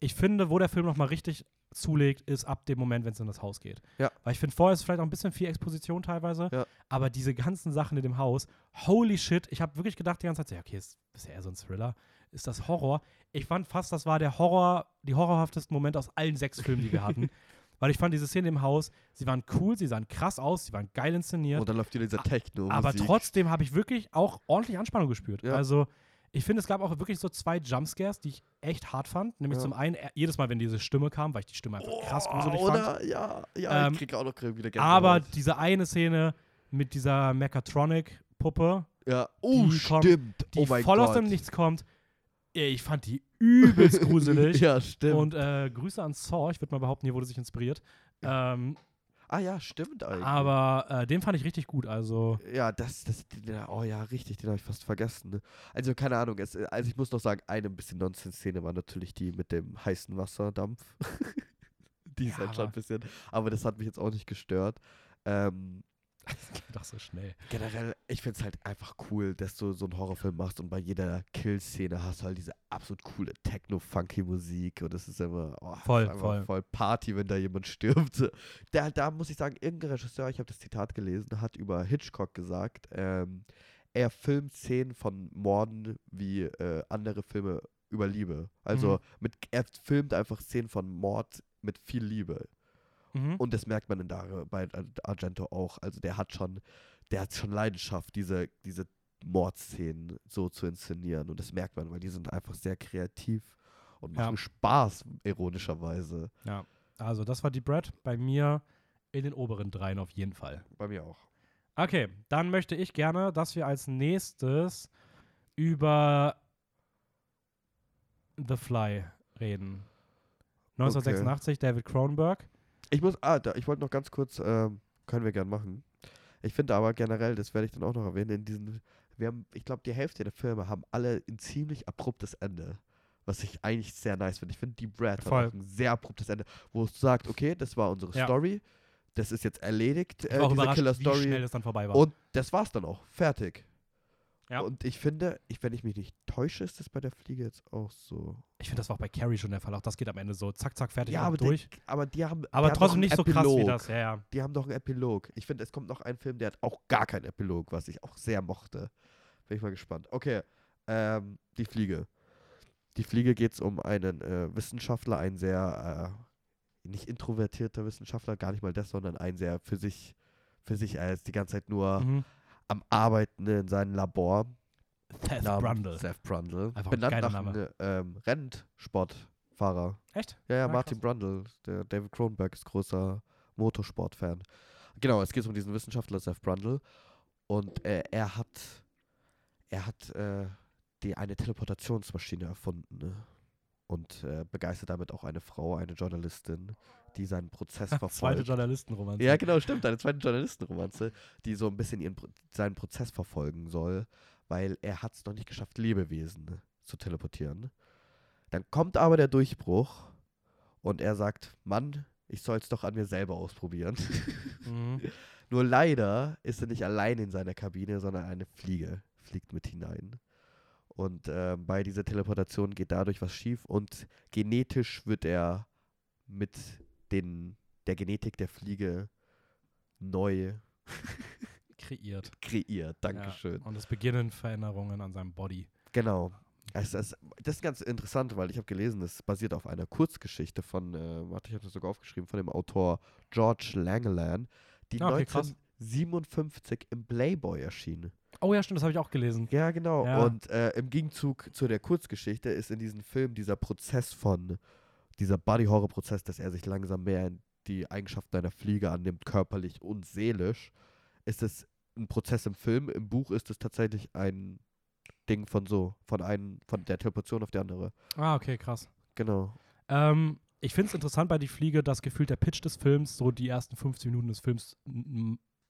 ich finde, wo der Film nochmal richtig zulegt, ist ab dem Moment, wenn es in das Haus geht. Ja. Weil ich finde, vorher ist vielleicht auch ein bisschen viel Exposition teilweise, Ja. aber diese ganzen Sachen in dem Haus, holy shit, ich habe wirklich gedacht die ganze Zeit, ja, okay, ist, ist ja eher so ein Thriller. Ist das Horror? Ich fand fast, das war der Horror, die horrorhaftesten Momente aus allen sechs Filmen, die wir hatten. Weil ich fand diese Szene im Haus, sie waren cool, sie sahen krass aus, sie waren geil inszeniert. Und dann läuft wieder dieser Techno. Aber trotzdem habe ich wirklich auch ordentlich Anspannung gespürt. Ja. Also, ich finde, es gab auch wirklich so zwei Jumpscares, die ich echt hart fand. Nämlich Ja. zum einen, jedes Mal, wenn diese Stimme kam, weil ich die Stimme einfach krass gruselig fand. oder? Ja, ja, Ähm, ich krieg auch noch wieder Gänsehaut. Aber diese eine Szene mit dieser Mechatronic-Puppe, Ja, oh, die kommt- stimmt. die oh voll Gott. aus dem Nichts kommt, ich fand die übelst gruselig. ja, stimmt. Und äh, Grüße an Saw, ich würde mal behaupten, hier wurde sich inspiriert. Ähm, ah ja, stimmt eigentlich. aber äh, den fand ich richtig gut. Also, Ja, das, das, den, oh ja, richtig, den habe ich fast vergessen. Ne? Also, keine Ahnung, es, also ich muss noch sagen, eine ein bisschen Nonsens-Szene war natürlich die mit dem heißen Wasserdampf. die ist Ja, halt schon ein bisschen, aber das hat mich jetzt auch nicht gestört. Ähm, das geht doch so schnell. generell, ich finde es halt einfach cool, dass du so einen Horrorfilm machst und bei jeder Kill-Szene hast du halt diese absolut coole Techno-Funky-Musik und das ist immer, oh, Voll, ist voll. voll Party, wenn da jemand stirbt. Da, da muss ich sagen, irgendein Regisseur, ich habe das Zitat gelesen, hat über Hitchcock gesagt, ähm, er filmt Szenen von Morden wie äh, andere Filme über Liebe. Also Mhm. mit, er filmt einfach Szenen von Mord mit viel Liebe. Mhm. Und das merkt man in Dar bei Ar- Argento auch. Also der hat schon, der hat schon Leidenschaft, diese, diese Mordszenen so zu inszenieren. Und das merkt man, weil die sind einfach sehr kreativ und Ja. machen Spaß, ironischerweise. Ja, also das war die Brad. Bei mir in den oberen dreien auf jeden Fall. Bei mir auch. Okay, dann möchte ich gerne, dass wir als nächstes über The Fly reden. 1986, David Cronenberg. Ich muss, ah, da, ich wollte noch ganz kurz, ähm, können wir gern machen. Ich finde aber generell, das werde ich dann auch noch erwähnen, in diesen, wir haben, ich glaube, die Hälfte der Filme haben alle ein ziemlich abruptes Ende. was ich eigentlich sehr nice finde. Ich finde, die Brad Voll. hat ein sehr abruptes Ende, wo es sagt, okay, das war unsere Ja. Story, das ist jetzt erledigt, äh, diese Killer-Story. Und das war's dann auch. Fertig. Ja. Und ich finde, ich, wenn ich mich nicht täusche, ist das bei der Fliege jetzt auch so. ich finde, das war auch bei Carrie schon der Fall. Auch das geht am Ende so zack, zack, fertig ja, ab, aber, durch. Die, aber die haben. aber die haben trotzdem einen nicht so krass wie das. Ja, ja. Die haben doch einen Epilog. Ich finde, es kommt noch ein Film, der hat auch gar keinen Epilog, was ich auch sehr mochte. Bin ich mal gespannt. Okay, ähm, die Fliege. Die Fliege geht es um einen äh, Wissenschaftler, ein sehr, äh, nicht introvertierter Wissenschaftler, gar nicht mal das, sondern ein sehr für sich, für sich, ist die ganze Zeit nur Mhm. Am Arbeiten in seinem Labor. Seth Brundle. Seth Brundle. Einfach ein Benannt geiler nach einem ähm, Rennsportfahrer. Echt? Ja, ja, Ah, Martin Brundle. Der David Cronenberg ist großer Motorsportfan. Genau, es geht um diesen Wissenschaftler Seth Brundle. Und äh, er hat, er hat äh, die, eine Teleportationsmaschine erfunden. Ne? Und äh, begeistert damit auch eine Frau, eine Journalistin, die seinen Prozess Zweite verfolgt. Journalistenromanze. Ja, genau, stimmt. Eine zweite Journalistenromanze, die so ein bisschen ihren, seinen Prozess verfolgen soll, weil er hat es noch nicht geschafft, Lebewesen zu teleportieren. Dann kommt aber der Durchbruch und er sagt, Mann, ich soll es doch an mir selber ausprobieren. Mhm. Nur leider ist er nicht allein in seiner Kabine, sondern eine Fliege fliegt mit hinein. Und ähm, bei dieser Teleportation geht dadurch was schief und genetisch wird er mit den, der Genetik der Fliege neu Kreiert. kreiert. Dankeschön. Ja. Und es beginnen Veränderungen an seinem Body. Genau. Es, es, das ist ganz interessant, weil ich habe gelesen, es basiert auf einer Kurzgeschichte von, äh, warte, ich habe das sogar aufgeschrieben, von dem Autor George Langland, die Ah, okay, krass. 1957 im Playboy erschien. Oh ja, stimmt, das habe ich auch gelesen. Ja, genau. Ja. Und äh, im Gegenzug zu der Kurzgeschichte ist in diesem Film dieser Prozess von, dieser Body-Horror-Prozess, dass er sich langsam mehr in die Eigenschaften einer Fliege annimmt, körperlich und seelisch, ist es ein Prozess im Film. Im Buch ist es tatsächlich ein Ding von so, von einem, von der Teleportation auf die andere. Ah, okay, krass. Genau. Ähm, ich finde es interessant bei Die Fliege, dass gefühlt der Pitch des Films so die ersten 15 Minuten des Films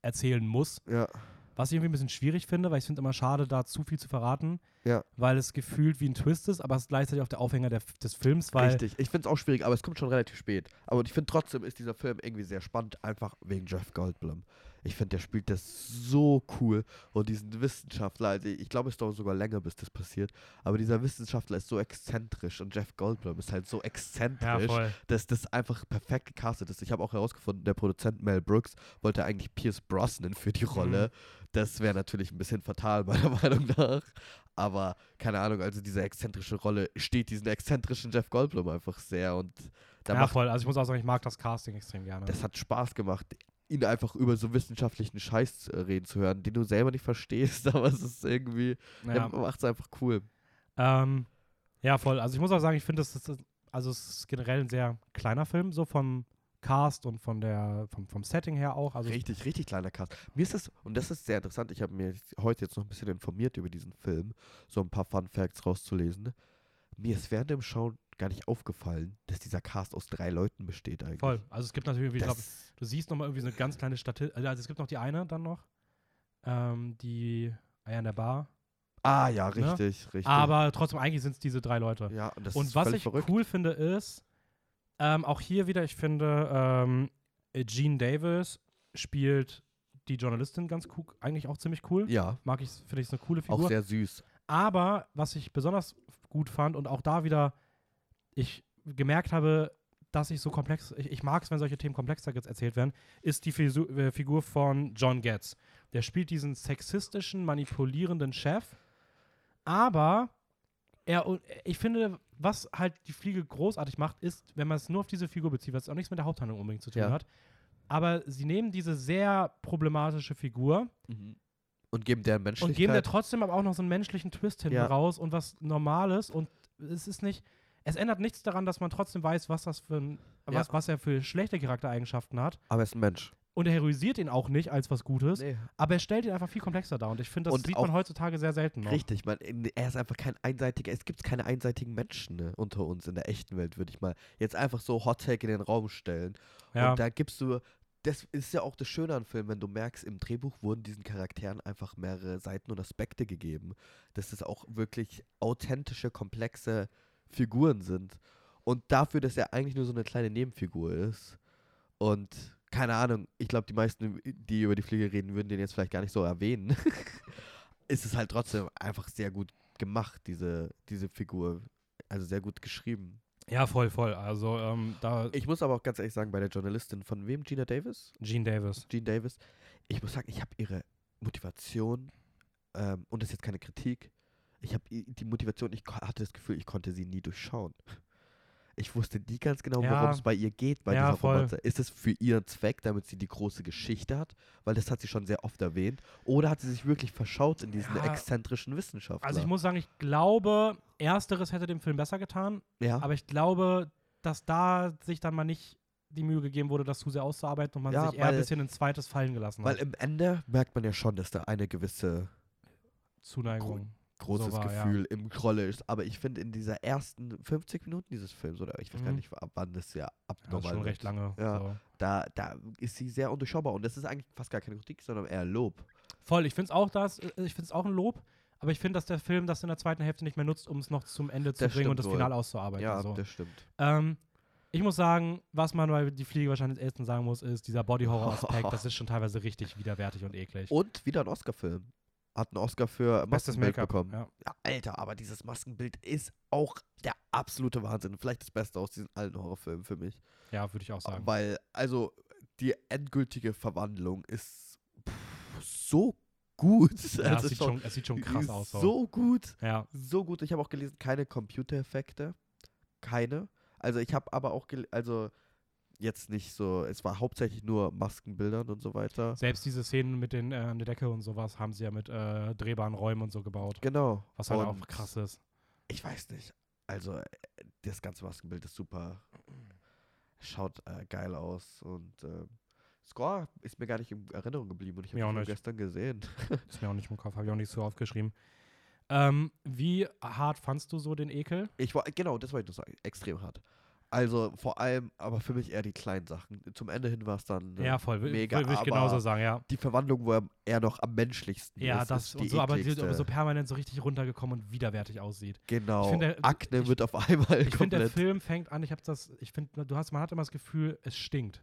erzählen muss. Ja. Was ich irgendwie ein bisschen schwierig finde, weil ich finde immer schade, da zu viel zu verraten. Ja. Weil es gefühlt wie ein Twist ist, aber es ist gleichzeitig auch der Aufhänger der, des Films, weil. Richtig. Ich finde es auch schwierig, aber es kommt schon relativ spät. Aber ich finde trotzdem ist dieser Film irgendwie sehr spannend, einfach wegen Jeff Goldblum. Ich finde, der spielt das so cool. Und diesen Wissenschaftler, also ich glaube, es dauert sogar länger, bis das passiert. Aber dieser Wissenschaftler ist so exzentrisch und Jeff Goldblum ist halt so Ja, exzentrisch, voll. dass das einfach perfekt gecastet ist. Ich habe auch herausgefunden, der Produzent Mel Brooks wollte eigentlich Pierce Brosnan für die Rolle. Das wäre natürlich ein bisschen fatal, meiner Meinung nach. Aber keine Ahnung, also diese exzentrische Rolle steht diesen exzentrischen Jeff Goldblum einfach sehr. Und da Ja, macht, voll. Also ich muss auch sagen, ich mag das Casting extrem gerne. das hat Spaß gemacht, ihn einfach über so wissenschaftlichen Scheiß äh, reden zu hören, den du selber nicht verstehst, aber es ist irgendwie, ja. macht es einfach cool. Ähm, ja, voll. Also ich muss auch sagen, ich finde, das ist, also es ist generell ein sehr kleiner Film, so vom Cast und von der, vom, vom Setting her auch. Also Richtig, richtig kleiner Cast. Mir ist das, und das ist sehr interessant, ich habe mir heute jetzt noch ein bisschen informiert über diesen Film, so ein paar Fun Facts rauszulesen. Mir ist während dem Schauen gar nicht aufgefallen, dass dieser Cast aus drei Leuten besteht eigentlich. voll. Also es gibt natürlich, ich glaube, du siehst nochmal irgendwie so eine ganz kleine Statistik. Also es gibt noch die eine dann noch, ähm, die Eier in der Bar. ah ja, Ne? richtig, richtig. Aber trotzdem, eigentlich sind es diese drei Leute. ja, und das und ist was ich verrückt. cool finde, ist, ähm, auch hier wieder, ich finde, ähm, Jean Davis spielt die Journalistin ganz cool, eigentlich auch ziemlich cool. Ja, Mag ich, finde ich, ist eine coole Figur. auch sehr süß. Aber was ich besonders gut fand und auch da wieder ich gemerkt habe, dass ich so komplex, ich, ich mag es, wenn solche Themen komplexer jetzt erzählt werden, ist die Fisu äh, Figur von John Getz. Der spielt diesen sexistischen, manipulierenden Chef, aber er, und ich finde, was halt die Fliege großartig macht, ist, wenn man es nur auf diese Figur bezieht, was auch nichts mit der Haupthandlung unbedingt zu tun Ja. hat, aber sie nehmen diese sehr problematische Figur Und geben der Menschlichkeit. und geben der trotzdem aber auch noch so einen menschlichen Twist hinten Ja. raus und was Normales und es ist nicht, es ändert nichts daran, dass man trotzdem weiß, was das für ein, Ja. was, was er für schlechte Charaktereigenschaften hat aber er ist ein Mensch. und er heroisiert ihn auch nicht als was Gutes, Nee. aber er stellt ihn einfach viel komplexer dar und ich finde, das Und sieht man heutzutage sehr selten noch. Richtig, man, er ist einfach kein einseitiger, es gibt keine einseitigen Menschen ne, unter uns in der echten Welt, würde ich mal jetzt einfach so Hot Take in den Raum stellen. Ja, Und da gibst du, das ist ja auch das Schöne an Filmen, wenn du merkst, im Drehbuch wurden diesen Charakteren einfach mehrere Seiten und Aspekte gegeben. Dass es auch wirklich authentische, komplexe Figuren sind. Und dafür, dass er eigentlich nur so eine kleine Nebenfigur ist. Und keine Ahnung, ich glaube, die meisten, die über die Fliege reden, würden den jetzt vielleicht gar nicht so erwähnen. ist es halt trotzdem einfach sehr gut gemacht, diese, diese Figur. Also sehr gut geschrieben. Ja, voll, voll. Also ähm, da. Ich muss aber auch ganz ehrlich sagen, bei der Journalistin von wem? Gina Davis? Gene Davis. Gene Davis. Ich muss sagen, ich habe ihre Motivation, ähm, und das ist jetzt keine Kritik, ich habe die Motivation, ich hatte das Gefühl, ich konnte sie nie durchschauen. Ich wusste nie ganz genau, Ja. worum es bei ihr geht, bei Ja, dieser. Romanze. Ist es für ihren Zweck, damit sie die große Geschichte hat? Weil das hat sie schon sehr oft erwähnt. Oder hat sie sich wirklich verschaut in diesen Ja. exzentrischen Wissenschaftler? Also ich muss sagen, ich glaube, ersteres hätte dem Film besser getan, ja. aber ich glaube, dass da sich dann mal nicht die Mühe gegeben wurde, das zu sehr auszuarbeiten und man Ja, sich eher ein weil- bisschen ein zweites fallen gelassen Weil hat. im Ende merkt man ja schon, dass da eine gewisse Zuneigung. Großes So war, ja. Gefühl im Rolle ist. Aber ich finde, in dieser ersten 50 Minuten dieses Films, oder ich weiß gar Mhm. nicht, ab wann das ja Ja, abnormal schon wird, recht lange. Ja. So. Da, da ist sie sehr undurchschaubar. Und das ist eigentlich fast gar keine Kritik, sondern eher Lob. Voll, ich finde es auch das, äh, ich finde es auch ein Lob, aber ich finde, dass der Film das in der zweiten Hälfte nicht mehr nutzt, um es noch zum Ende zu Das bringen und das. Finale auszuarbeiten. ja, so. das stimmt. Ähm, ich muss sagen, was man bei Die Fliege wahrscheinlich als erstes sagen muss, ist dieser Body-Horror-Aspekt, das ist schon teilweise richtig widerwärtig und eklig. Und wieder ein Oscar-Film. Hat einen Oscar für Bestes Maskenbild bekommen. Ja. Ja, Alter, aber dieses Maskenbild ist auch der absolute Wahnsinn. Vielleicht das Beste aus diesen alten Horrorfilmen für mich. ja, würde ich auch sagen. Weil, also, die endgültige Verwandlung ist pff, so gut. ja, also es, sieht schon, es sieht schon krass aus. So. Gut. Ja, So gut. Ich habe auch gelesen, keine Computereffekte. Keine. Also, ich habe aber auch, also, jetzt nicht so, es war hauptsächlich nur Maskenbildern und so weiter. selbst diese Szenen mit den äh, an der Decke und sowas haben sie ja mit äh, drehbaren Räumen und so gebaut. Genau. Was halt auch Und krass ist. Ich weiß nicht. Also, äh, das ganze Maskenbild ist super. Schaut äh, geil aus. Und äh, Score ist mir gar nicht in Erinnerung geblieben. Und ich auch habe ihn gestern gesehen. Ist mir auch nicht im Kopf, habe ich auch nicht so aufgeschrieben. Ähm, wie hart fandst du so den Ekel? Ich war, genau, das wollte ich nur sagen. Extrem hart. Also vor allem, aber für mich eher die kleinen Sachen. Zum Ende hin war es dann äh, Ja, voll. Mega, will ich genauso sagen, ja. die Verwandlung, wo er eher noch am menschlichsten Ja, ist, das ist und so, aber, die, aber so permanent so richtig runtergekommen und widerwärtig aussieht. Genau. Ich finde, der- Akne ich- wird auf einmal Ich finde, der. Film fängt an, ich habe das, ich finde, du hast, man hat immer das Gefühl, es stinkt.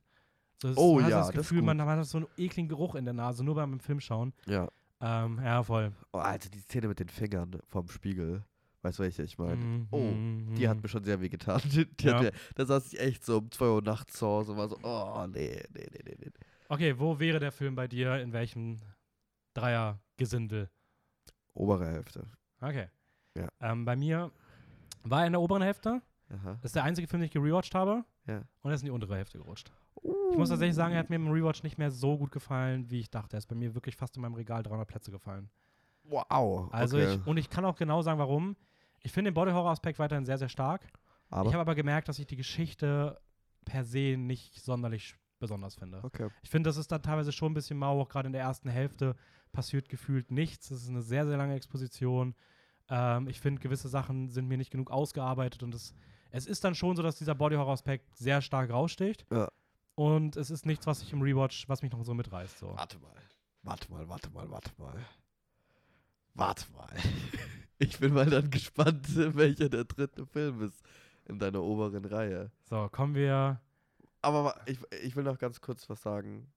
So, es, Oh man ja, hat das das Gefühl, man, gut. man hat so einen ekligen Geruch in der Nase, nur beim Film schauen. ja. Ähm, ja, voll. Oh, Alter, die Szene mit den Fingern vom Spiegel. Weißt du, welche ich meine? Mhm, Oh, mhm, Die hat mhm. mir schon sehr weh getan. Die, die Ja. mir, da saß ich echt so um 2 Uhr nachts zu Hause und war so, oh, nee, nee, nee, nee, nee. Okay, wo wäre der Film bei dir? In welchem Dreiergesindel? Obere Hälfte. Okay. Ja. Ähm, bei mir war er in der oberen Hälfte. Aha. Das ist der einzige Film, den ich gerewatcht habe. Ja. Und er ist in die untere Hälfte gerutscht. Ich muss tatsächlich sagen, er hat mir im Rewatch nicht mehr so gut gefallen, wie ich dachte. Er ist bei mir wirklich fast in meinem Regal 300 Plätze gefallen. Wow. Also okay. ich, und ich kann auch genau sagen, warum. Ich finde den Body-Horror-Aspekt weiterhin sehr, sehr stark. aber, Ich habe aber gemerkt, dass ich die Geschichte per se nicht sonderlich besonders finde. okay. Ich finde, das ist dann teilweise schon ein bisschen mau, auch gerade in der ersten Hälfte passiert gefühlt nichts. Es ist eine sehr, sehr lange Exposition. Ähm, ich finde, gewisse Sachen sind mir nicht genug ausgearbeitet und es, es ist dann schon so, dass dieser Body-Horror-Aspekt sehr stark raussticht. Ja. Und es ist nichts, was ich im Rewatch, was mich noch so mitreißt. So. Warte mal. Warte mal, warte mal, warte mal. Warte mal. Ich bin mal dann gespannt, welcher der dritte Film ist in deiner oberen Reihe. So, kommen wir. Aber ich, ich will noch ganz kurz was sagen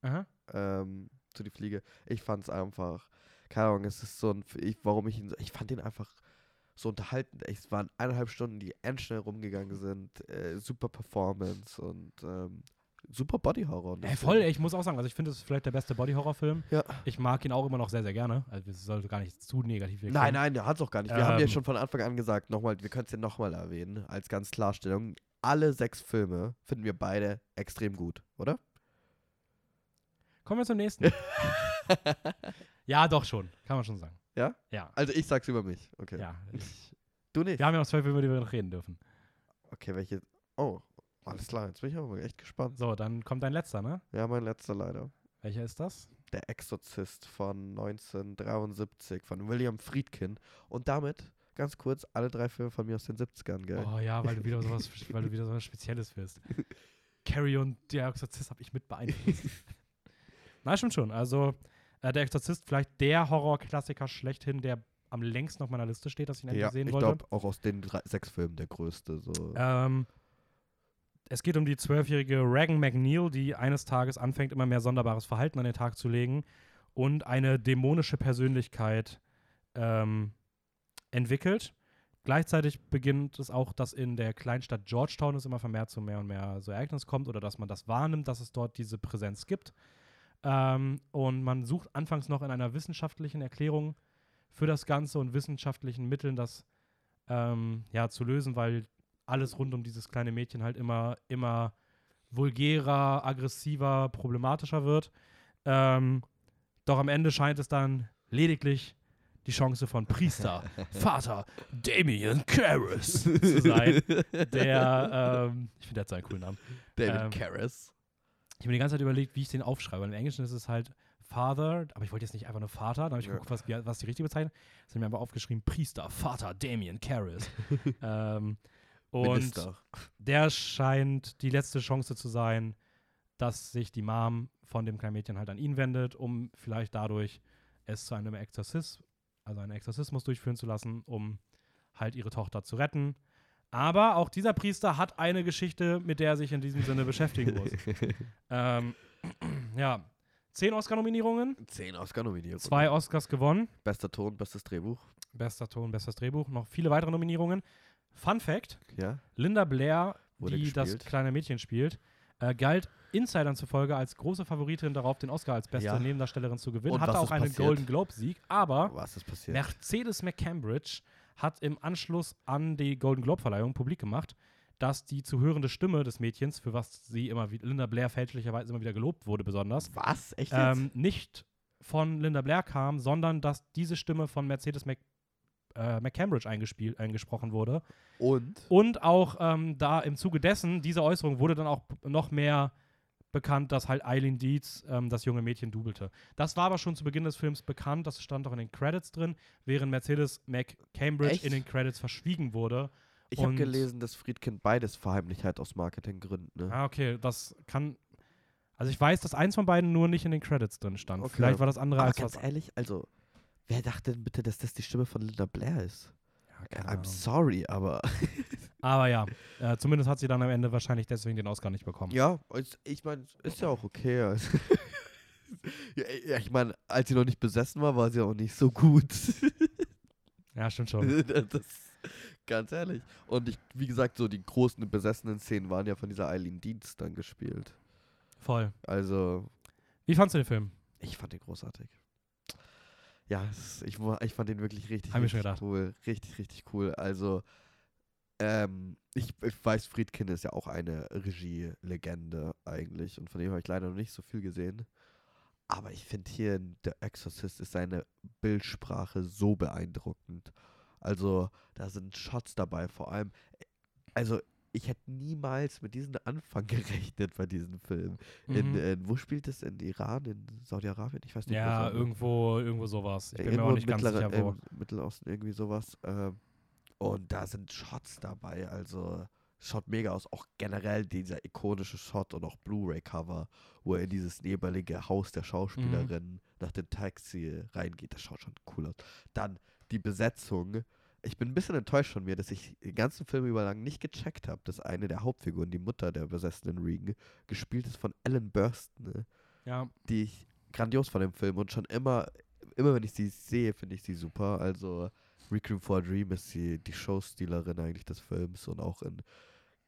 ähm, zu die Fliege. Ich fand es einfach, keine Ahnung, es ist so ein, ich, warum ich ihn, so- ich fand ihn einfach so unterhaltend. Es waren eineinhalb Stunden, die endschnell rumgegangen sind. Äh, super Performance und ähm, super Body Horror. und Ey, voll, ey, ich muss auch sagen, also ich finde, es ist vielleicht der beste Body-Horror-Film. Ja. Ich mag ihn auch immer noch sehr, sehr gerne. Also es sollte gar nicht zu negativ wirken. Nein, nein, der hat es auch gar nicht. Wir haben ja Ähm. schon von Anfang an gesagt, nochmal, wir können es ja nochmal erwähnen, als ganz Klarstellung. Alle sechs Filme finden wir beide extrem gut, oder? Kommen wir zum nächsten. ja, doch schon. Kann man schon sagen. Ja? Ja. Also ich sag's über mich. Okay. Ja. Ich, Du nicht? wir haben ja noch zwei Filme, über die wir noch reden dürfen. Okay, welche? Oh, alles klar, jetzt bin ich aber echt gespannt. So, dann kommt dein letzter, ne? Ja, mein letzter leider. Welcher ist das? Der Exorzist von 1973 von William Friedkin. Und damit, ganz kurz, alle drei Filme von mir aus den 70ern, gell? Oh ja, weil du wieder sowas, weil du wieder sowas Spezielles wirst. Carrie und der Exorzist habe ich mit beeinflusst. Nein, stimmt schon. Also, äh, der Exorzist, vielleicht der Horrorklassiker schlechthin, der am längsten auf meiner Liste steht, dass ich ihn endlich Ja, sehen ich wollte. glaube auch aus den drei, sechs Filmen der größte. So. Ähm, es geht um die zwölfjährige Regan McNeil, die eines Tages anfängt, immer mehr sonderbares Verhalten an den Tag zu legen und eine dämonische Persönlichkeit ähm, entwickelt. Gleichzeitig beginnt es auch, dass in der Kleinstadt Georgetown es immer vermehrt zu mehr und mehr so Ereignis kommt oder dass man das wahrnimmt, dass es dort diese Präsenz gibt. Ähm, und man sucht anfangs noch in einer wissenschaftlichen Erklärung für das Ganze und wissenschaftlichen Mitteln, das ähm, ja, zu lösen, weil alles rund um dieses kleine Mädchen halt immer, immer vulgärer, aggressiver, problematischer wird. Ähm, doch am Ende scheint es dann lediglich die Chance von Priester, Vater Damien Karras zu sein, der, ähm, ich finde, der hat so einen coolen Namen. David ähm, Karras. Ich habe mir die ganze Zeit überlegt, wie ich den aufschreibe. Im Englischen ist es halt Father, aber ich wollte jetzt nicht einfach nur Vater, dann habe ich Ja. geguckt, was, was die richtige Bezeichnung ist. Das habe mir einfach aufgeschrieben, Priester, Vater Damien Karras. ähm, und Minister. der scheint die letzte Chance zu sein, dass sich die Mom von dem kleinen Mädchen halt an ihn wendet, um vielleicht dadurch es zu einem Exorzismus, also einen Exorzismus durchführen zu lassen, um halt ihre Tochter zu retten. Aber auch dieser Priester hat eine Geschichte, mit der er sich in diesem Sinne beschäftigen muss. ähm, ja, zehn Oscar-Nominierungen, Zehn Oscar-Nominierungen. zwei Oscars gewonnen. Bester Ton, bestes Drehbuch. Bester Ton, bestes Drehbuch, noch viele weitere Nominierungen. Fun Fact: Ja. Linda Blair, Wurde die das gespielt. kleine Mädchen spielt, äh, galt Insidern zufolge als große Favoritin darauf, den Oscar als beste Ja. Nebendarstellerin zu gewinnen. Und Hatte auch einen passiert? Golden Globe-Sieg, aber? Mercedes McCambridge hat im Anschluss an die Golden Globe-Verleihung publik gemacht, dass die zu hörende Stimme des Mädchens, für was sie immer wieder, Linda Blair fälschlicherweise immer wieder gelobt wurde, besonders, Was? Echt ähm, nicht von Linda Blair kam, sondern dass diese Stimme von Mercedes Mc, äh, McCambridge eingespielt, eingesprochen wurde. Und? Und auch ähm, da im Zuge dessen, dieser Äußerung wurde dann auch noch mehr bekannt, dass halt Eileen Dietz ähm, das junge Mädchen dubelte. Das war aber schon zu Beginn des Films bekannt, das stand auch in den Credits drin, während Mercedes McCambridge Echt? in den Credits verschwiegen wurde. Ich habe gelesen, dass Friedkin beides verheimlicht hat aus Marketinggründen. Ne? Ah, okay, das kann. Also ich weiß, dass eins von beiden nur nicht in den Credits drin stand. Okay. Vielleicht war das andere Aber als ganz was. ehrlich, also, wer dachte denn bitte, dass das die Stimme von Linda Blair ist? Ja, keine I'm sorry, aber. Aber ja, äh, zumindest hat sie dann am Ende wahrscheinlich deswegen den Oscar nicht bekommen. ja, ich meine, ist ja auch okay. also. ja, ich meine, als sie noch nicht besessen war, war sie auch nicht so gut. Ja, stimmt schon. das, ganz ehrlich. Und ich, wie gesagt, so die großen besessenen Szenen waren ja von dieser Eileen Dienst dann gespielt. Voll. Also, Wie fandst du den Film? Ich fand den großartig. Ja, ich, ich fand den wirklich richtig, Hab richtig cool. Richtig, richtig cool. Also, ähm, ich, ich weiß, Friedkin ist ja auch eine Regielegende eigentlich. Und von dem habe ich leider noch nicht so viel gesehen. Aber ich finde hier in The Exorcist ist seine Bildsprache so beeindruckend. Also, da sind Shots dabei, vor allem. Also, ich hätte niemals mit diesem Anfang gerechnet bei diesem Film. In, Mhm. äh, wo spielt es? In Iran, in Saudi-Arabien? Ich weiß nicht. ja, irgendwo, irgendwo sowas. Ich bin mir Irgendwo auch nicht ganz sicher, wo. Im Mittelosten, irgendwie sowas. Ähm, und da sind Shots dabei, also schaut mega aus. Auch generell dieser ikonische Shot und auch Blu-ray-Cover, wo er in dieses nebelige Haus der Schauspielerin nach dem Taxi reingeht. Das schaut schon cool aus. Dann die Besetzung. Ich bin ein bisschen enttäuscht von mir, dass ich den ganzen Film über lang nicht gecheckt habe, dass eine der Hauptfiguren, die Mutter der besessenen Regan, gespielt ist von Ellen Burstyn. Ne? Ja, die ich grandios von dem Film und schon immer, immer wenn ich sie sehe, finde ich sie super. Also Requiem for a Dream ist sie die Showstealerin eigentlich des Films und auch in,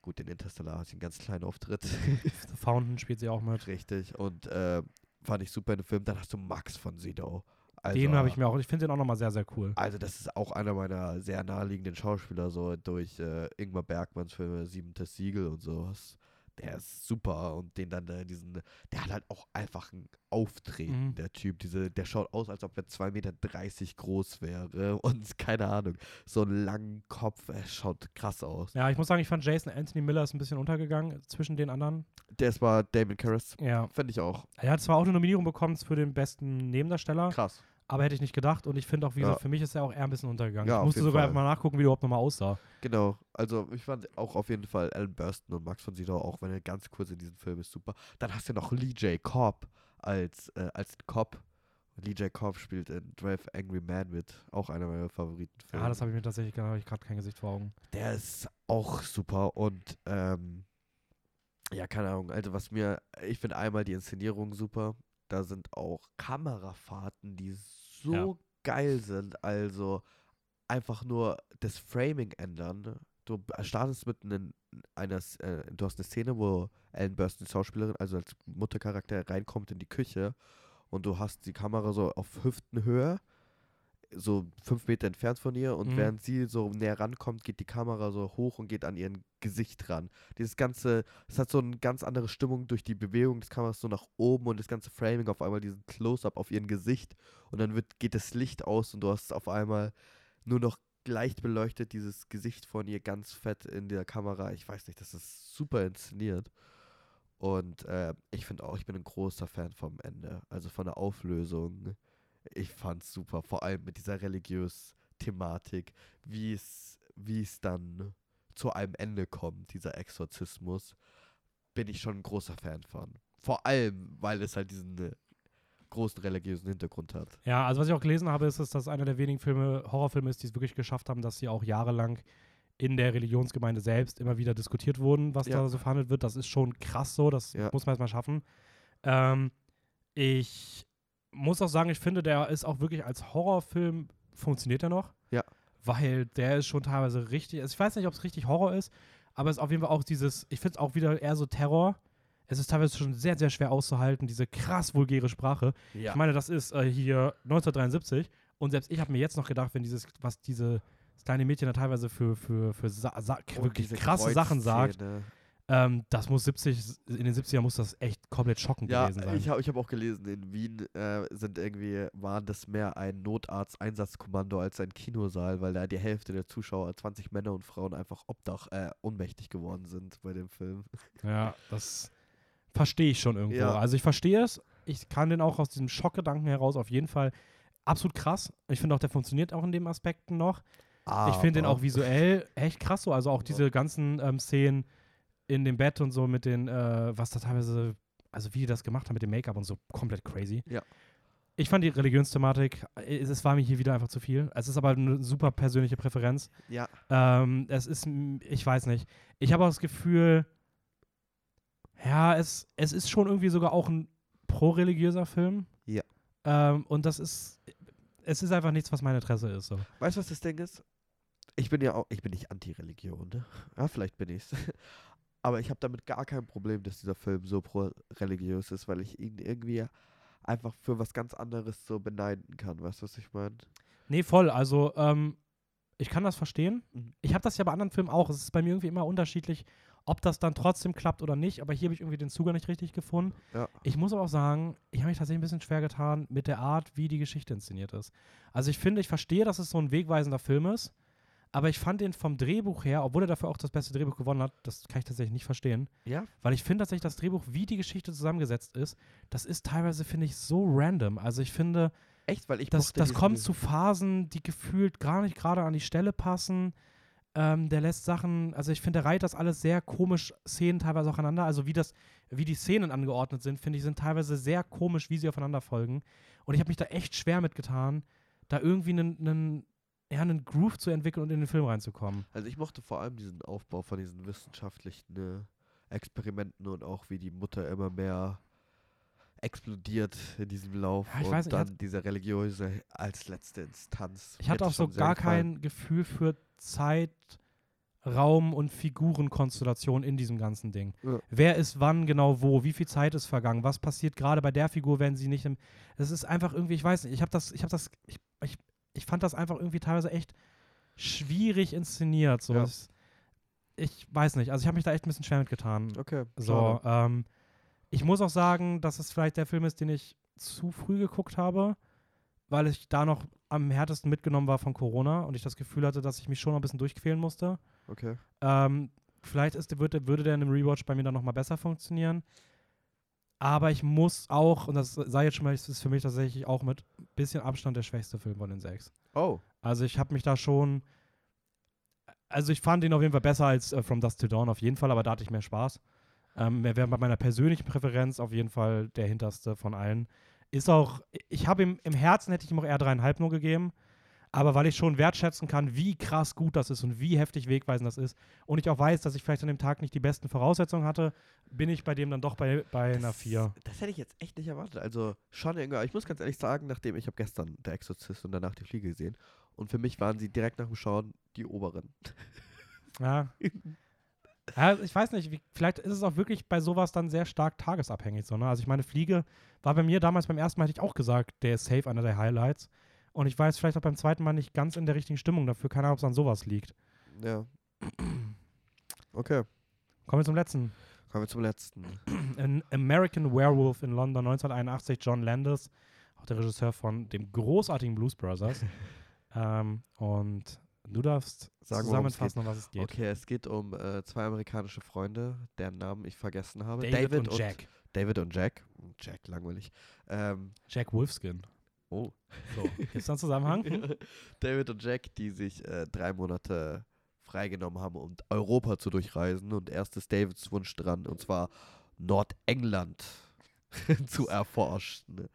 gut, in Interstellar hat sie einen ganz kleinen Auftritt. The Fountain spielt sie auch mit. Richtig. Und äh, fand ich super in dem Film. Dann hast du Max von Sido. Also, den habe ich mir auch, ich finde den auch nochmal sehr, sehr cool. also das ist auch einer meiner sehr naheliegenden Schauspieler, so durch äh, Ingmar Bergmanns Filme Siebentes Siegel und sowas. Der ist super und den dann äh, diesen, der hat halt auch einfach ein Auftreten, Mhm. der Typ. Diese, der schaut aus, als ob er 2,30 Meter groß wäre und keine Ahnung, so einen langen Kopf, er schaut krass aus. Ja, ich muss sagen, ich fand Jason Anthony Miller ist ein bisschen untergegangen zwischen den anderen. Der war Damon Karras, Ja. finde ich auch Er hat zwar auch eine Nominierung bekommen für den besten Nebendarsteller, krass. Aber hätte ich nicht gedacht. Und ich finde auch, wie Ja. gesagt, für mich ist er auch eher ein bisschen untergegangen. Ja, ich musste sogar Fall. einfach mal nachgucken, wie der überhaupt nochmal aussah. Genau, also ich fand auch auf jeden Fall Alan Burstyn und Max von Sydow, auch wenn er ganz kurz in diesem Film ist, super. Dann hast du noch Lee J. Cobb als, äh, als Cop. Lee J. Cobb spielt in Drive Angry Man mit. Auch einer meiner Favoritenfilme. Ja, das habe ich mir tatsächlich gerade kein Gesicht vor Augen. Der ist auch super und ähm, ja, keine Ahnung. Also was mir, ich finde einmal die Inszenierung super. Da sind auch Kamerafahrten, die so Ja. geil sind. Also einfach nur das Framing ändern. Du b- startest mit nen- einer, äh, du hast eine Szene, wo Ellen Burstyn, die Schauspielerin, also als Muttercharakter reinkommt in die Küche und du hast die Kamera so auf Hüftenhöhe, so fünf Meter entfernt von ihr und Mhm. während sie so näher rankommt, geht die Kamera so hoch und geht an ihren Gesicht ran. Dieses ganze, es hat so eine ganz andere Stimmung durch die Bewegung des Kameras so nach oben und das ganze Framing auf einmal diesen Close-up auf ihren Gesicht und dann wird, geht das Licht aus und du hast auf einmal nur noch leicht beleuchtet dieses Gesicht von ihr ganz fett in der Kamera. Ich weiß nicht, das ist super inszeniert. Und äh, ich finde auch, ich bin ein großer Fan vom Ende, also von der Auflösung. Ich fand's super, vor allem mit dieser religiös Thematik, wie es, wie es dann zu einem Ende kommt, dieser Exorzismus, bin ich schon ein großer Fan von. Vor allem, weil es halt diesen äh, großen religiösen Hintergrund hat. Ja, also was ich auch gelesen habe, ist, dass das einer der wenigen Filme, Horrorfilme ist, die es wirklich geschafft haben, dass sie auch jahrelang in der Religionsgemeinde selbst immer wieder diskutiert wurden, was Ja. da so verhandelt wird. Das ist schon krass so, das Ja. muss man erstmal schaffen. Ähm, ich muss auch sagen, ich finde, der ist auch wirklich als Horrorfilm, funktioniert er noch. Ja. Weil der ist schon teilweise richtig, also ich weiß nicht, ob es richtig Horror ist, aber es ist auf jeden Fall auch dieses, ich finde es auch wieder eher so Terror. Es ist teilweise schon sehr, sehr schwer auszuhalten, diese krass vulgäre Sprache. Ja. Ich meine, das ist äh, hier 1973 und selbst ich habe mir jetzt noch gedacht, wenn dieses, was diese das kleine Mädchen da teilweise für, für, für Sa Sa wirklich diese krasse Sachen sagt. Ähm, das muss 70, in den 70ern muss das echt komplett schockend Ja, gewesen sein. ich habe ich hab auch gelesen, in Wien äh, sind irgendwie, waren das mehr ein Notarzt-Einsatzkommando als ein Kinosaal, weil da die Hälfte der Zuschauer, 20 Männer und Frauen, einfach Obdach, äh, ohnmächtig geworden sind bei dem Film. Ja, das verstehe ich schon irgendwo. Ja. Also ich verstehe es. Ich kann den auch aus diesem Schockgedanken heraus auf jeden Fall absolut krass. Ich finde auch, der funktioniert auch in den Aspekten noch. ich finde den auch visuell echt krass so. Also auch diese ganzen ähm, Szenen in dem Bett und so mit den, äh, was da teilweise, also wie die das gemacht haben mit dem Make-up und so, komplett crazy. Ja. Ich fand die Religionsthematik, äh, es, es war mir hier wieder einfach zu viel. Es ist aber eine super persönliche Präferenz. Ja, Ähm, es ist, ich weiß nicht. Ich habe auch das Gefühl, ja, es, es ist schon irgendwie sogar auch ein pro-religiöser Film. Ja. Ähm, und das ist, es ist einfach nichts, was mein Interesse ist. So. weißt du, was das Ding ist? Ich bin ja auch, ich bin nicht anti-Religion, ne? Ja, vielleicht bin ich's. Aber ich habe damit gar kein Problem, dass dieser Film so pro-religiös ist, weil ich ihn irgendwie einfach für was ganz anderes so beneiden kann. Weißt du, was ich meine? Nee, voll. Also, ähm, ich kann das verstehen. Mhm. Ich habe das ja bei anderen Filmen auch. Es ist bei mir irgendwie immer unterschiedlich, ob das dann trotzdem klappt oder nicht. Aber hier habe ich irgendwie den Zugang nicht richtig gefunden. Ja. Ich muss aber auch sagen, ich habe mich tatsächlich ein bisschen schwer getan mit der Art, wie die Geschichte inszeniert ist. Also ich finde, ich verstehe, dass es so ein wegweisender Film ist, aber ich fand den vom Drehbuch her, obwohl er dafür auch das beste Drehbuch gewonnen hat, das kann ich tatsächlich nicht verstehen, Ja? weil ich finde tatsächlich das Drehbuch, wie die Geschichte zusammengesetzt ist, das ist teilweise, finde ich, so random. Also ich finde, Echt? Weil ich das, das kommt zu Phasen, die gefühlt gar nicht gerade an die Stelle passen. Ähm, der lässt Sachen, also ich finde, der reiht das alles sehr komisch, Szenen teilweise aufeinander. Also wie das, wie die Szenen angeordnet sind, finde ich, sind teilweise sehr komisch, wie sie aufeinander folgen. Und ich habe mich da echt schwer mitgetan, da irgendwie einen, ja, einen Groove zu entwickeln und in den Film reinzukommen. Also ich mochte vor allem diesen Aufbau von diesen wissenschaftlichen äh, Experimenten und auch wie die Mutter immer mehr explodiert in diesem Lauf Ja, ich und weiß nicht, ich dann diese religiöse als letzte Instanz. Ich hatte auch so gar gefallen. kein Gefühl für Zeit, Raum und Figurenkonstellation in diesem ganzen Ding. Ja. Wer ist wann genau wo? Wie viel Zeit ist vergangen? Was passiert gerade bei der Figur, wenn sie nicht im. Es ist einfach irgendwie, ich weiß nicht, ich habe das, ich habe das, ich, ich, ich fand das einfach irgendwie teilweise echt schwierig inszeniert. So. Ja. Es- Ich weiß nicht, also ich habe mich da echt ein bisschen schwer mitgetan. Okay, So, ähm, ich muss auch sagen, dass es vielleicht der Film ist, den ich zu früh geguckt habe, weil ich da noch am härtesten mitgenommen war von Corona und ich das Gefühl hatte, dass ich mich schon noch ein bisschen durchquälen musste. Okay. Ähm, vielleicht ist, würde, würde der in einem Rewatch bei mir dann nochmal besser funktionieren. Aber ich muss auch, und das sei jetzt schon mal, es ist für mich tatsächlich auch mit ein bisschen Abstand der schwächste Film von den sechs. Oh, Also ich habe mich da schon, also ich fand ihn auf jeden Fall besser als äh, From Dust to Dawn auf jeden Fall, aber da hatte ich mehr Spaß. Ähm, er wäre bei meiner persönlichen Präferenz auf jeden Fall der hinterste von allen. Ist auch, ich habe ihm im Herzen hätte ich ihm auch eher dreieinhalb nur gegeben. Aber weil ich schon wertschätzen kann, wie krass gut das ist und wie heftig wegweisend das ist und ich auch weiß, dass ich vielleicht an dem Tag nicht die besten Voraussetzungen hatte, bin ich bei dem dann doch bei, bei einer 4. Das hätte ich jetzt echt nicht erwartet. Also schon ich muss ganz ehrlich sagen, nachdem ich habe gestern Der Exorzist und danach die Fliege gesehen und für mich waren sie direkt nach dem Schauen die oberen. Ja. ja ich weiß nicht, wie, vielleicht ist es auch wirklich bei sowas dann sehr stark tagesabhängig. So, ne? Also ich meine, Fliege war bei mir damals beim ersten Mal, hätte ich auch gesagt, der ist safe einer der Highlights. Und ich war jetzt vielleicht auch beim zweiten Mal nicht ganz in der richtigen Stimmung dafür. Keine Ahnung, ob es an sowas liegt. Ja. Okay. Kommen wir zum letzten. Kommen wir zum letzten. An American Werewolf in London 1981, John Landis, auch der Regisseur von dem großartigen Blues Brothers. ähm, und du darfst Sagen, zusammenfassen, um was es geht. Okay, es geht um äh, zwei amerikanische Freunde, deren Namen ich vergessen habe. David, und Jack. David und Jack. Jack, langweilig. Ähm, Jack Wolfskin. Oh. So, gibt's da einen Zusammenhang? David und Jack, die sich äh, drei Monate freigenommen haben, um Europa zu durchreisen. Und erst ist Davids Wunsch dran, und zwar Nordengland zu erforschen.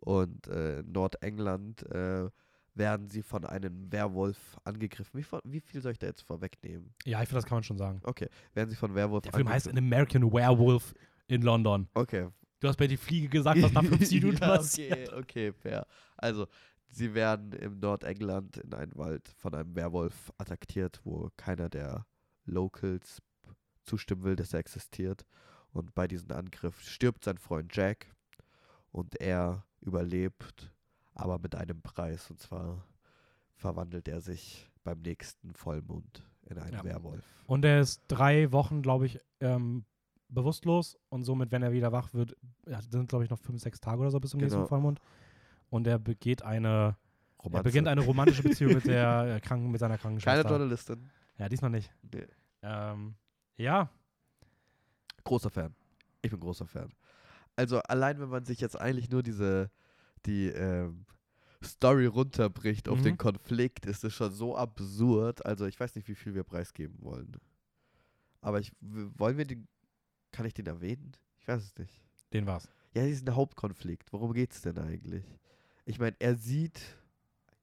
Und äh, in Nordengland äh, werden sie von einem Werwolf angegriffen. Wie, wie viel soll ich da jetzt vorwegnehmen? Ja, ich finde, das kann man schon sagen. Okay, werden sie von Werwolf Der Film heißt angegriffen. An American Werewolf in London. Okay. Du hast bei die Fliege gesagt, was nach fünf Minuten ja, passiert. okay, okay, fair. Also, sie werden im Nordengland in einem Wald von einem Werwolf attackiert, wo keiner der Locals zustimmen will, dass er existiert. Und bei diesem Angriff stirbt sein Freund Jack und er überlebt, aber mit einem Preis. Und zwar verwandelt er sich beim nächsten Vollmond in einen Ja. Werwolf. Und er ist drei Wochen, glaube ich, ähm, bewusstlos und somit, wenn er wieder wach wird, ja, sind, glaube ich, noch fünf, sechs Tage oder so bis zum Genau. nächsten Vollmond. Und er begeht eine, er Romanze. beginnt eine romantische Beziehung mit der äh, Kranken, mit seiner Keine Krankenschwester. Journalistin. Ja, diesmal nicht. Nee. Ähm, ja, Großer Fan. Ich bin großer Fan. Also allein wenn man sich jetzt eigentlich nur diese die ähm, Story runterbricht auf Mhm. den Konflikt, ist es schon so absurd. Also ich weiß nicht, wie viel wir preisgeben wollen. Aber ich wollen wir den kann ich den erwähnen? Ich weiß es nicht. den war's. Ja, diesen Hauptkonflikt. Worum geht's denn eigentlich? Ich meine, er sieht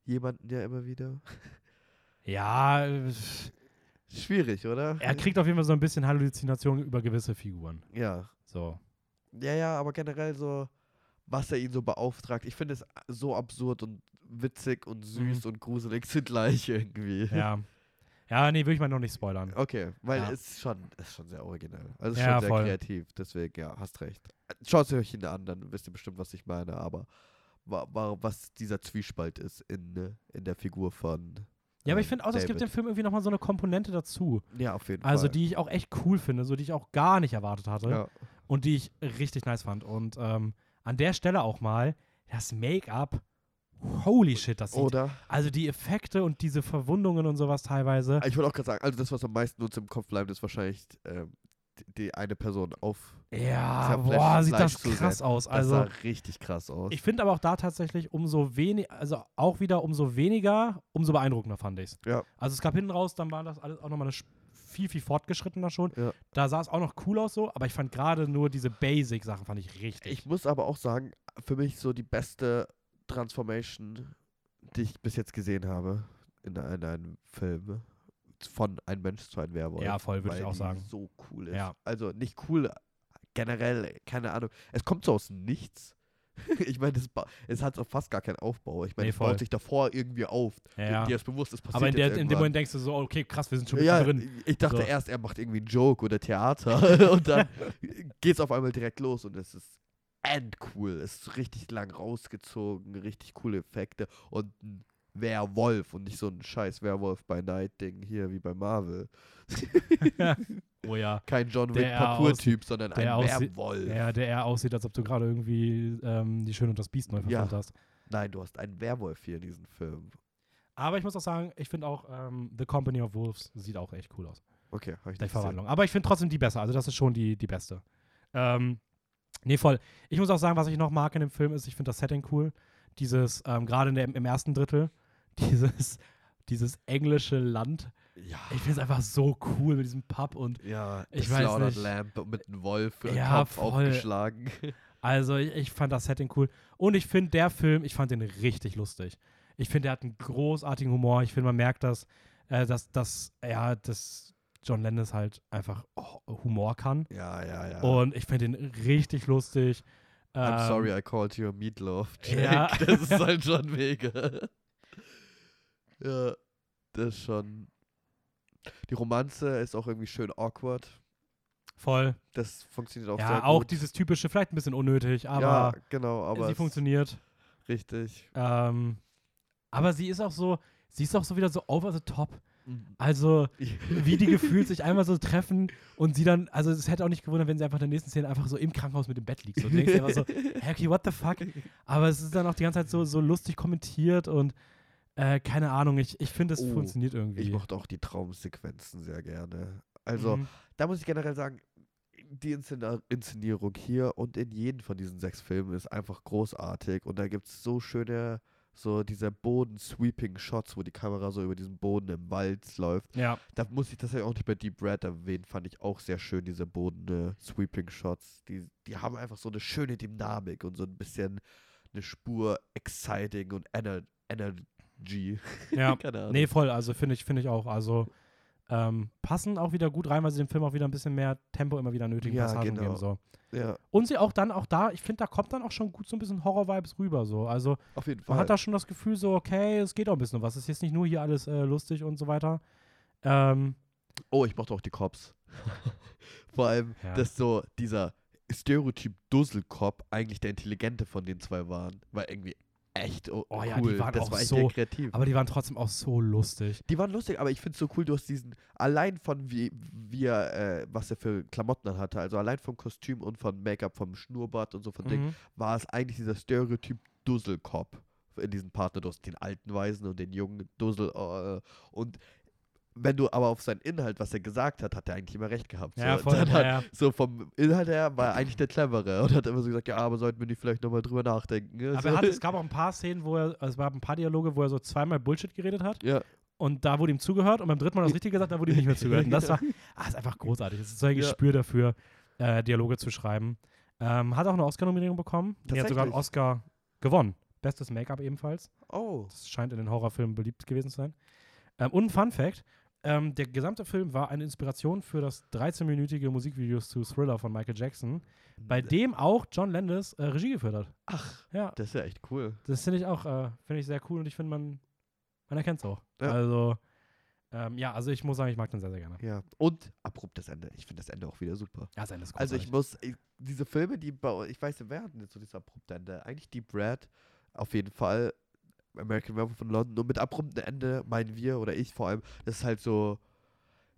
jemanden ja immer wieder. Ja, äh, Schwierig, oder? er kriegt auf jeden Fall so ein bisschen Halluzinationen über gewisse Figuren. ja. So. Ja, ja, aber generell so, was er ihn so beauftragt. Ich finde es so absurd und witzig und süß und gruselig zugleich irgendwie. Mhm. Ja. Ja, nee, würde ich mal noch nicht spoilern. Okay, weil Ja. es ist schon, ist schon sehr originell. Also es ist Ja, schon sehr voll. kreativ. Deswegen, ja, hast recht. Schaut euch ihn an, dann wisst ihr bestimmt, was ich meine. Aber wa wa was dieser Zwiespalt ist in, äh, in der Figur von. Ja, aber ich ähm, finde auch, es gibt dem. Film irgendwie nochmal so eine Komponente dazu. Ja, auf jeden Also Fall. die ich auch echt cool finde, so die ich auch gar nicht erwartet hatte Ja. und die ich richtig nice fand. Und ähm, an der Stelle auch mal das Make-up. Holy shit, das sieht. Oder? Also die Effekte und diese Verwundungen und sowas teilweise. Ich wollte auch gerade sagen, also das, was am meisten uns im Kopf bleibt, ist wahrscheinlich ähm, die, eine Person auf. Ja, boah, sieht das krass sehen. aus. Das Also sah richtig krass aus. ich finde aber auch da tatsächlich umso weniger, also auch wieder umso weniger, umso beeindruckender fand ich es. Ja. Also es gab hinten raus, dann war das alles auch nochmal eine viel, viel fortgeschrittener schon. Ja. Da sah es auch noch cool aus so, aber ich fand gerade nur diese Basic-Sachen fand ich richtig. Ich muss aber auch sagen, für mich so die beste Transformation, die ich bis jetzt gesehen habe in, in einem Film. Von ein Mensch zu einem Werwolf. Ja, voll, würde ich auch sagen. so cool ist. Ja. Also nicht cool, generell, keine Ahnung. Es kommt so aus nichts. ich meine, es, es hat so fast gar keinen Aufbau. Ich meine, Nee, es baut sich davor irgendwie auf. Ja. Dir ist bewusst, es passiert aber in, der, in dem. Moment denkst du so, okay, krass, wir sind schon Ja, drin. ich dachte So. erst, er macht irgendwie einen Joke oder Theater und dann geht's auf einmal direkt los und es ist endcool. Es ist richtig lang rausgezogen, richtig coole Effekte und ein Werwolf und nicht so ein scheiß Werwolf bei Night-Ding hier wie bei Marvel. Oh ja. Kein John Wick Parkour-Typ, sondern der ein Werwolf. Ja, der eher aussieht, als ob du gerade irgendwie ähm, die Schöne und das Biest neu Ja. verfilmt hast. Nein, du hast einen Werwolf hier in diesem Film. Aber ich muss auch sagen, ich finde auch ähm, The Company of Wolves sieht auch echt cool aus. Okay, habe ich Die. Verwandlung. Aber ich finde trotzdem die besser. Also das ist schon die, die beste. Ähm, nee, voll. Ich muss auch sagen, was ich noch mag in dem Film ist, ich finde das Setting cool. Dieses, ähm, gerade im ersten Drittel, dieses, dieses englische Land. Ja. Ich finde es einfach so cool mit diesem Pub und Ja, Ich weiß Slaughtered nicht. Lamp mit einem Wolf Ja, Kopf voll. aufgeschlagen. Also ich, ich fand das Setting cool. Und ich finde, der Film, ich fand den richtig lustig. Ich finde, der hat einen großartigen Humor. Ich finde, man merkt, dass, äh, dass, dass, ja, dass John Landis halt einfach oh, Humor kann. Ja, ja, ja. Und ich finde den richtig lustig. I'm Ähm, sorry I called you a meatloaf. Jake. Ja. Das ist halt schon mega. ja, das ist schon. Die Romanze ist auch irgendwie schön awkward. Voll. Das funktioniert auch ja, sehr auch gut. dieses typische, vielleicht ein bisschen unnötig, aber ja, genau, aber sie funktioniert. richtig. Ähm, aber sie ist auch so, sie ist auch so wieder so over the top. Also, wie die gefühlt sich einmal so treffen und sie dann, also es hätte auch nicht gewundert, wenn sie einfach in der nächsten Szene einfach so im Krankenhaus mit dem Bett liegt. So, du denkst dir einfach so, hä, okay, what the fuck? Aber es ist dann auch die ganze Zeit so, so lustig kommentiert und äh, keine Ahnung, ich, ich finde, es Oh, funktioniert irgendwie. Ich mochte auch die Traumsequenzen sehr gerne. Also, Mhm. da muss ich generell sagen, die Inszena- Inszenierung hier und in jedem von diesen sechs Filmen ist einfach großartig. Und da gibt es so schöne, so diese Boden-Sweeping-Shots, wo die Kamera so über diesen Boden im Wald läuft. Ja, Da muss ich das ja auch nicht bei Deep Red erwähnen, fand ich auch sehr schön, diese Boden-Sweeping-Shots. Die, die haben einfach so eine schöne Dynamik und so ein bisschen eine Spur Exciting und Ener Energy. ja. Nee, voll, also finde ich, finde ich auch. Also ähm, passen auch wieder gut rein, weil sie dem Film auch wieder ein bisschen mehr Tempo immer wieder nötigen Ja, Passagen genau. geben. So. Ja, Und sie auch dann auch da, ich finde, da kommt dann auch schon gut so ein bisschen Horror-Vibes rüber. So. Also auf jeden Fall. man hat da schon das Gefühl, so, okay, es geht auch ein bisschen was. Es ist jetzt nicht nur hier alles äh, lustig und so weiter. Ähm, Oh, ich mochte auch die Cops. Vor allem, Ja. dass so dieser Stereotyp Dusselkopf eigentlich der Intelligente von den zwei waren. War irgendwie echt oh, Oh cool. ja, die waren das auch war echt so- kreativ. aber die waren trotzdem auch so lustig. die waren lustig, aber ich finde es so cool, du hast diesen, allein von wie, wie er, äh, was er für Klamotten dann hatte, also allein vom Kostüm und von Make-up, vom Schnurrbart und so von Ding, Mhm. war es eigentlich dieser Stereotyp Dusselkopf in diesen Partner. Du hast den alten Weisen und den jungen Dussel. äh, und wenn du aber auf seinen Inhalt, was er gesagt hat, hat er eigentlich immer recht gehabt. Ja, so. voll. Dann Ja, hat, ja. so vom Inhalt her war er eigentlich der Clevere und hat immer so gesagt, ja, aber sollten wir nicht vielleicht nochmal drüber nachdenken. ne? Aber so. hat, es gab auch ein paar Szenen, wo er, also es gab ein paar Dialoge, wo er so zweimal Bullshit geredet hat. ja, Und da wurde ihm zugehört und beim dritten Mal das Richtige gesagt, da wurde ihm nicht mehr zugehört. Und das war, ah, ist einfach großartig. Es ist so ein Ja. Gespür dafür, äh, Dialoge zu schreiben. Ähm, hat auch eine Oscar-Nominierung bekommen. Er hat sogar einen? Oscar gewonnen. Bestes Make-up ebenfalls. oh, Das scheint in den Horrorfilmen beliebt gewesen zu sein. Ähm, und ein Fun Fact: ähm, Der gesamte Film war eine Inspiration für das 13-minütige Musikvideo zu Thriller von Michael Jackson, bei dem auch John Landis äh, Regie geführt hat. Ach, Ja, das ist ja echt cool. das finde ich auch äh, finde ich sehr cool und ich finde, man, man erkennt es auch. Ja. Also, ähm, ja, also ich muss sagen, ich mag den sehr, sehr gerne. Ja, und abruptes Ende. Ich finde das Ende auch wieder super. Ja, sein ist Also ich großartig. muss, ich, diese Filme, die bei, ich weiß nicht, wer hat denn jetzt so dieses abrupte Ende? Eigentlich Deep Red, auf jeden Fall. American Werewolf von London. Und mit abruptem Ende meinen wir, oder ich vor allem, das ist halt so,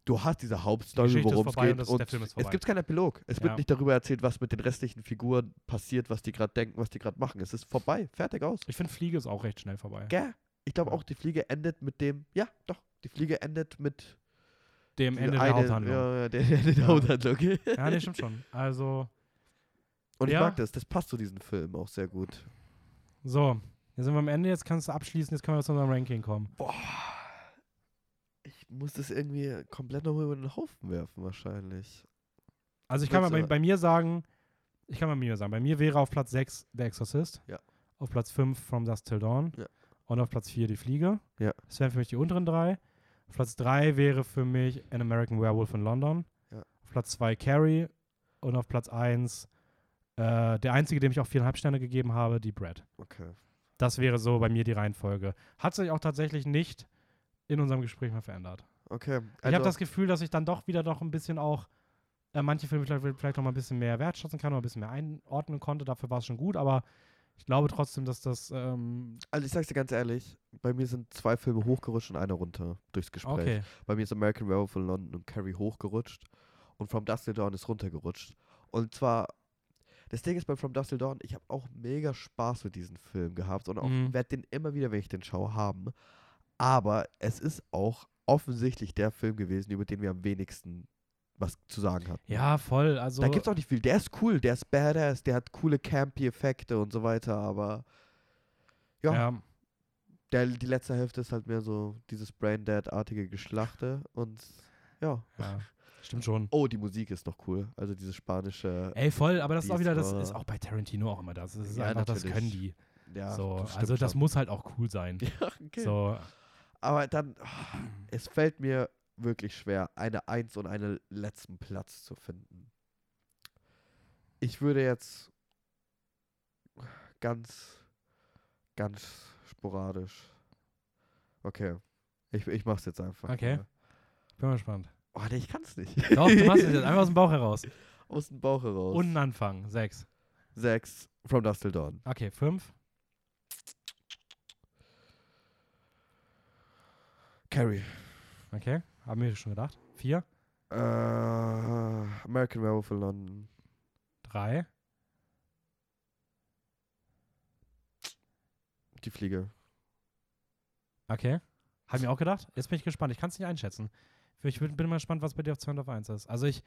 du hast diese Hauptstory, ist worum es geht. und Und es gibt keinen Epilog. Es Ja. wird nicht darüber erzählt, was mit den restlichen Figuren passiert, was die gerade denken, was die gerade machen. Es ist vorbei, fertig aus. Ich finde, Fliege ist auch recht schnell vorbei. Gell? Ich glaube Ja. auch, die Fliege endet mit dem, ja, doch, die Fliege endet mit Dem Ende der eine- Haupthandlung. Ja, Ja, ja, der, der, der Ja. Haupthandlung. nee, stimmt schon. Also, Und ich Ja. mag das, das passt zu diesem Film auch sehr gut. so. Jetzt sind wir am Ende, jetzt kannst du abschließen, jetzt können wir zu unserem Ranking kommen. Boah. Ich muss das irgendwie komplett nochmal über den Haufen werfen, wahrscheinlich. Also ich kann mal bei, bei mir sagen, ich kann mal bei mir sagen, bei mir wäre auf Platz 6 Der Exorcist. Ja. Auf Platz 5 From Dusk Till Dawn. Ja. Und auf Platz 4 Die Fliege. Ja. Das wären für mich die unteren drei. Auf Platz 3 wäre für mich An American Werewolf in London. Ja. Auf Platz 2 Carrie. Und auf Platz 1 äh, der einzige, dem ich auch viereinhalb Sterne gegeben habe, Die Bread. Okay. Das wäre so bei mir die Reihenfolge. Hat sich auch tatsächlich nicht in unserem Gespräch mal verändert. Okay. ich habe also- das Gefühl, dass ich dann doch wieder noch ein bisschen auch äh, manche Filme vielleicht, vielleicht noch mal ein bisschen mehr wertschätzen kann oder ein bisschen mehr einordnen konnte. Dafür war es schon gut, aber ich glaube trotzdem, dass das ähm, Also ich sag's dir ganz ehrlich, bei mir sind zwei Filme hochgerutscht und einer runter durchs Gespräch. okay. Bei mir ist American Werewolf in London und Carrie hochgerutscht und From Dusk Till Dawn ist runtergerutscht. Und zwar, das Ding ist bei From Dusk Till Dawn, ich habe auch mega Spaß mit diesem Film gehabt und auch Mhm. werde den immer wieder, wenn ich den schaue, haben. Aber es ist auch offensichtlich der Film gewesen, über den wir am wenigsten was zu sagen hatten. Ja, voll. Also Da gibt's auch nicht viel. Der ist cool, der ist badass, der hat coole campy Effekte und so weiter, aber ja, ja. Der, die letzte Hälfte ist halt mehr so dieses Braindead-artige Geschlachte und ja. ja. Stimmt schon. Oh, die Musik ist noch cool. Also diese spanische. Ey, voll, aber das ist auch wieder, das ist auch bei Tarantino auch immer das. Das ist Ja, einfach, das können die. Ja, so, das also das schon. muss halt auch cool sein. Ja, okay. So, Aber dann, oh, es fällt mir wirklich schwer, eine Eins und einen letzten Platz zu finden. Ich würde jetzt ganz, ganz sporadisch. Okay. Ich, ich mach's jetzt einfach. Okay. bin mal gespannt. Oh, nee, ich kann's nicht. Doch, du machst es jetzt einfach aus dem Bauch heraus. Aus dem Bauch heraus. Und einen Anfang. Sechs. sechs. From Dust Till Dawn. Okay, fünf. Carrie. Okay, haben wir schon gedacht. Vier. Äh, American Werewolf in London. Drei. Die Fliege. Okay. Haben wir auch gedacht. Jetzt bin ich gespannt. Ich kann es nicht einschätzen. Ich bin, bin mal gespannt, was bei dir auf 2 und auf 1 ist. Also ich.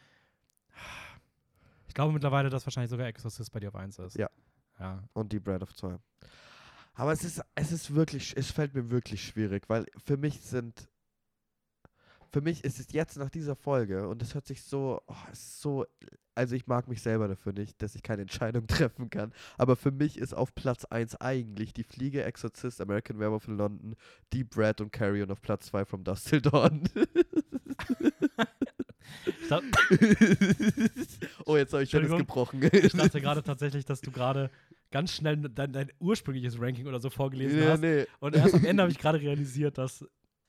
Ich glaube mittlerweile, dass wahrscheinlich sogar Exorcist bei dir auf 1 ist. Ja. Ja. und die Bread of 2. Aber es ist, es ist wirklich, es fällt mir wirklich schwierig, weil für mich sind, für mich ist es jetzt nach dieser Folge und es hört sich so, oh, so, also ich mag mich selber dafür nicht, dass ich keine Entscheidung treffen kann, aber für mich ist auf Platz 1 eigentlich die Fliege, Exorcist, American Werewolf in London, Deep Bread und Carrie und auf Platz 2 From Dust Till Dawn. Oh, jetzt habe ich Dennis Entschuldigung. gebrochen. ich dachte gerade tatsächlich, dass du gerade ganz schnell dein, dein ursprüngliches Ranking oder so vorgelesen ja, hast. nee. Und erst am Ende habe ich gerade realisiert, dass,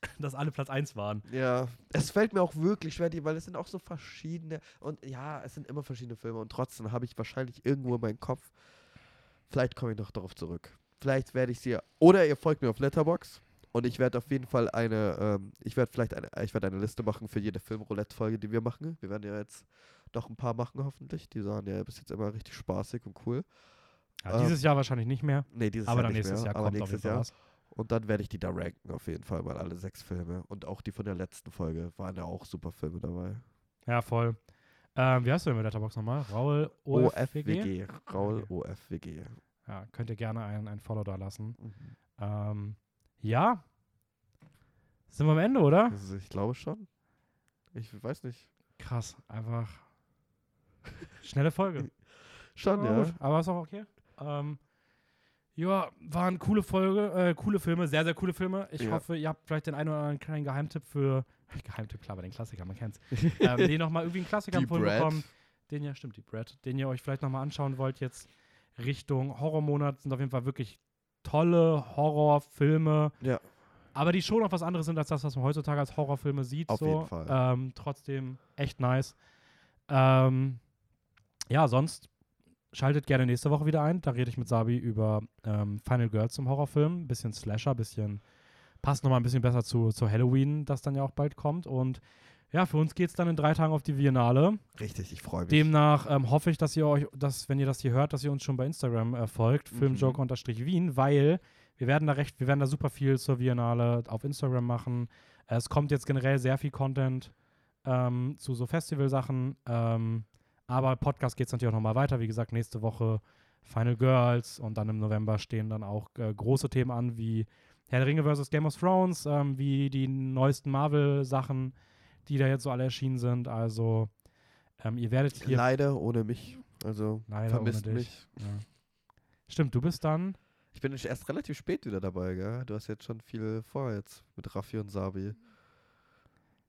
dass alle Platz 1 waren. Ja, es fällt mir auch wirklich schwer, die, weil es sind auch so verschiedene und ja, es sind immer verschiedene Filme und trotzdem habe ich wahrscheinlich irgendwo in meinem Kopf, vielleicht komme ich noch darauf zurück. Vielleicht werde ich sie, oder ihr folgt mir auf Letterbox und ich werde auf jeden Fall eine, ähm, ich werde vielleicht eine, ich werde eine Liste machen für jede Filmroulette-Folge, die wir machen. Wir werden ja jetzt doch ein paar machen hoffentlich. Die waren ja bis jetzt immer richtig spaßig und cool. Ja, Ähm, dieses Jahr wahrscheinlich nicht mehr. Nee, dieses Aber Jahr dann nicht nächstes mehr, Jahr aber kommt jeden nächstes Jahr. was. Und dann werde ich die da ranken, auf jeden Fall mal alle sechs Filme. Und auch die von der letzten Folge waren ja auch super Filme dabei. Ja, voll. Ähm, wie heißt du denn mit Letterbox nochmal? Raul OFWG? OFWG. Raul Okay. OFWG. Ja, könnt ihr gerne ein, ein Follow da lassen. Mhm. Ähm, ja. Sind wir am Ende, oder? Also ich glaube schon. Ich weiß nicht. Krass, einfach schnelle Folge. Schon, ja. gut, aber ist auch okay. Ähm, ja, waren coole Folge, äh, coole Filme, sehr, sehr coole Filme. Ich Ja. hoffe, ihr habt vielleicht den einen oder anderen kleinen Geheimtipp für. Geheimtipp, klar, bei den Klassikern, man kennt's. ähm, den nochmal irgendwie einen Klassiker empfohlen bekommen. Den ja, stimmt, die Brad. Den ihr euch vielleicht nochmal anschauen wollt, jetzt Richtung Horrormonat. Sind auf jeden Fall wirklich tolle Horrorfilme. Ja. Aber die schon noch was anderes sind als das, was man heutzutage als Horrorfilme sieht. Auf so. jeden Fall. Ähm, trotzdem echt nice. Ähm, ja, sonst schaltet gerne nächste Woche wieder ein. Da rede ich mit Sabi über ähm, Final Girls zum Horrorfilm. Bisschen Slasher, bisschen passt nochmal ein bisschen besser zu, zu Halloween, das dann ja auch bald kommt. Und ja, für uns geht es dann in drei Tagen auf die Biennale. Richtig, ich freue mich. Demnach ähm, hoffe ich, dass ihr euch, dass, wenn ihr das hier hört, dass ihr uns schon bei Instagram äh, folgt, Mhm. filmjoker-wien, weil wir werden da recht, wir werden da super viel zur Biennale auf Instagram machen. Es kommt jetzt generell sehr viel Content ähm, zu so Festivalsachen. Ähm, aber Podcast geht es natürlich auch nochmal weiter. Wie gesagt, nächste Woche Final Girls und dann im November stehen dann auch äh, große Themen an wie Herr der Ringe vs. Game of Thrones, ähm, wie die neuesten Marvel-Sachen, die da jetzt so alle erschienen sind. Also ähm, ihr werdet hier Leider ohne mich. Also Leider vermisst mich. Ja. Stimmt, du bist dann. Ich bin erst relativ spät wieder dabei, gell? Du hast jetzt schon viel vor jetzt mit Raffi und Sabi.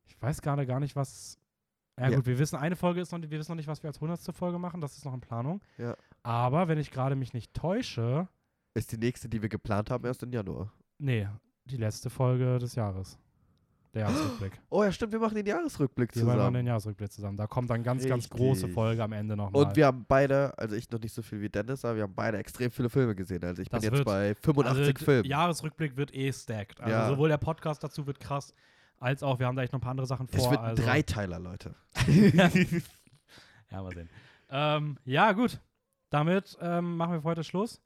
Ich weiß gerade gar nicht, was. Ja, gut, wir wissen, eine Folge ist noch, wir wissen noch nicht, was wir als 100. Folge machen, das ist noch in Planung. Ja. Aber wenn ich gerade mich nicht täusche, Ist die nächste, die wir geplant haben, erst im Januar. nee, die letzte Folge des Jahres. Der Jahresrückblick. Oh ja, stimmt, wir machen den Jahresrückblick Wir machen zusammen. den Jahresrückblick zusammen. Da kommt dann ganz, ganz große Richtig. Folge am Ende nochmal. Und wir haben beide, also ich noch nicht so viel wie Dennis, aber wir haben beide extrem viele Filme gesehen. Also ich Das bin jetzt bei 85 also, Filmen. Jahresrückblick wird eh stacked. Also Ja. sowohl der Podcast dazu wird krass, als auch, wir haben da echt noch ein paar andere Sachen vor. es wird ein also, Dreiteiler, Leute. Ja, mal sehen. Ähm, ja, gut. Damit ähm, machen wir für heute Schluss.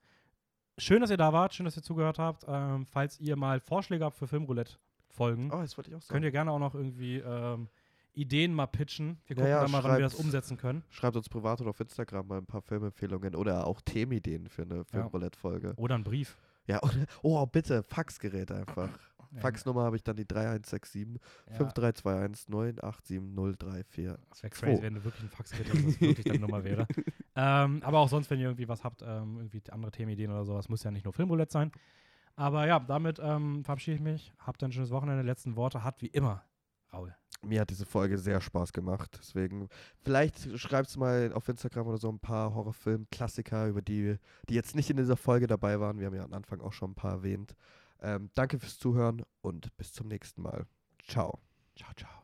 Schön, dass ihr da wart. Schön, dass ihr zugehört habt. Ähm, falls ihr mal Vorschläge habt für Filmroulette-Folgen, Oh, das wollte ich auch sagen. könnt ihr gerne auch noch irgendwie ähm, Ideen mal pitchen. Wir Ja, gucken ja, dann mal, wann wir das umsetzen können. Schreibt uns privat oder auf Instagram mal ein paar Filmempfehlungen oder auch Themenideen für eine Filmroulette-Folge. Oder einen Brief. Ja, oder, oh, bitte, Faxgerät einfach. Ja, Faxnummer habe ich dann die 3167 ja, 5321 987 034. Das wäre crazy, Zwei. wenn du wirklich ein Fax hättest, das wirklich deine Nummer wäre. Ähm, aber auch sonst, wenn ihr irgendwie was habt, ähm, irgendwie andere Themenideen oder sowas, muss ja nicht nur Filmroulette sein. Aber ja, damit ähm, verabschiede ich mich. Habt ein schönes Wochenende. Letzten Worte hat wie immer Raul. Mir hat diese Folge sehr Spaß gemacht. Deswegen, vielleicht schreibt mal auf Instagram oder so ein paar Horrorfilm-Klassiker, über die, die jetzt nicht in dieser Folge dabei waren. Wir haben ja am Anfang auch schon ein paar erwähnt. Ähm, danke fürs Zuhören und bis zum nächsten Mal. Ciao. Ciao, ciao.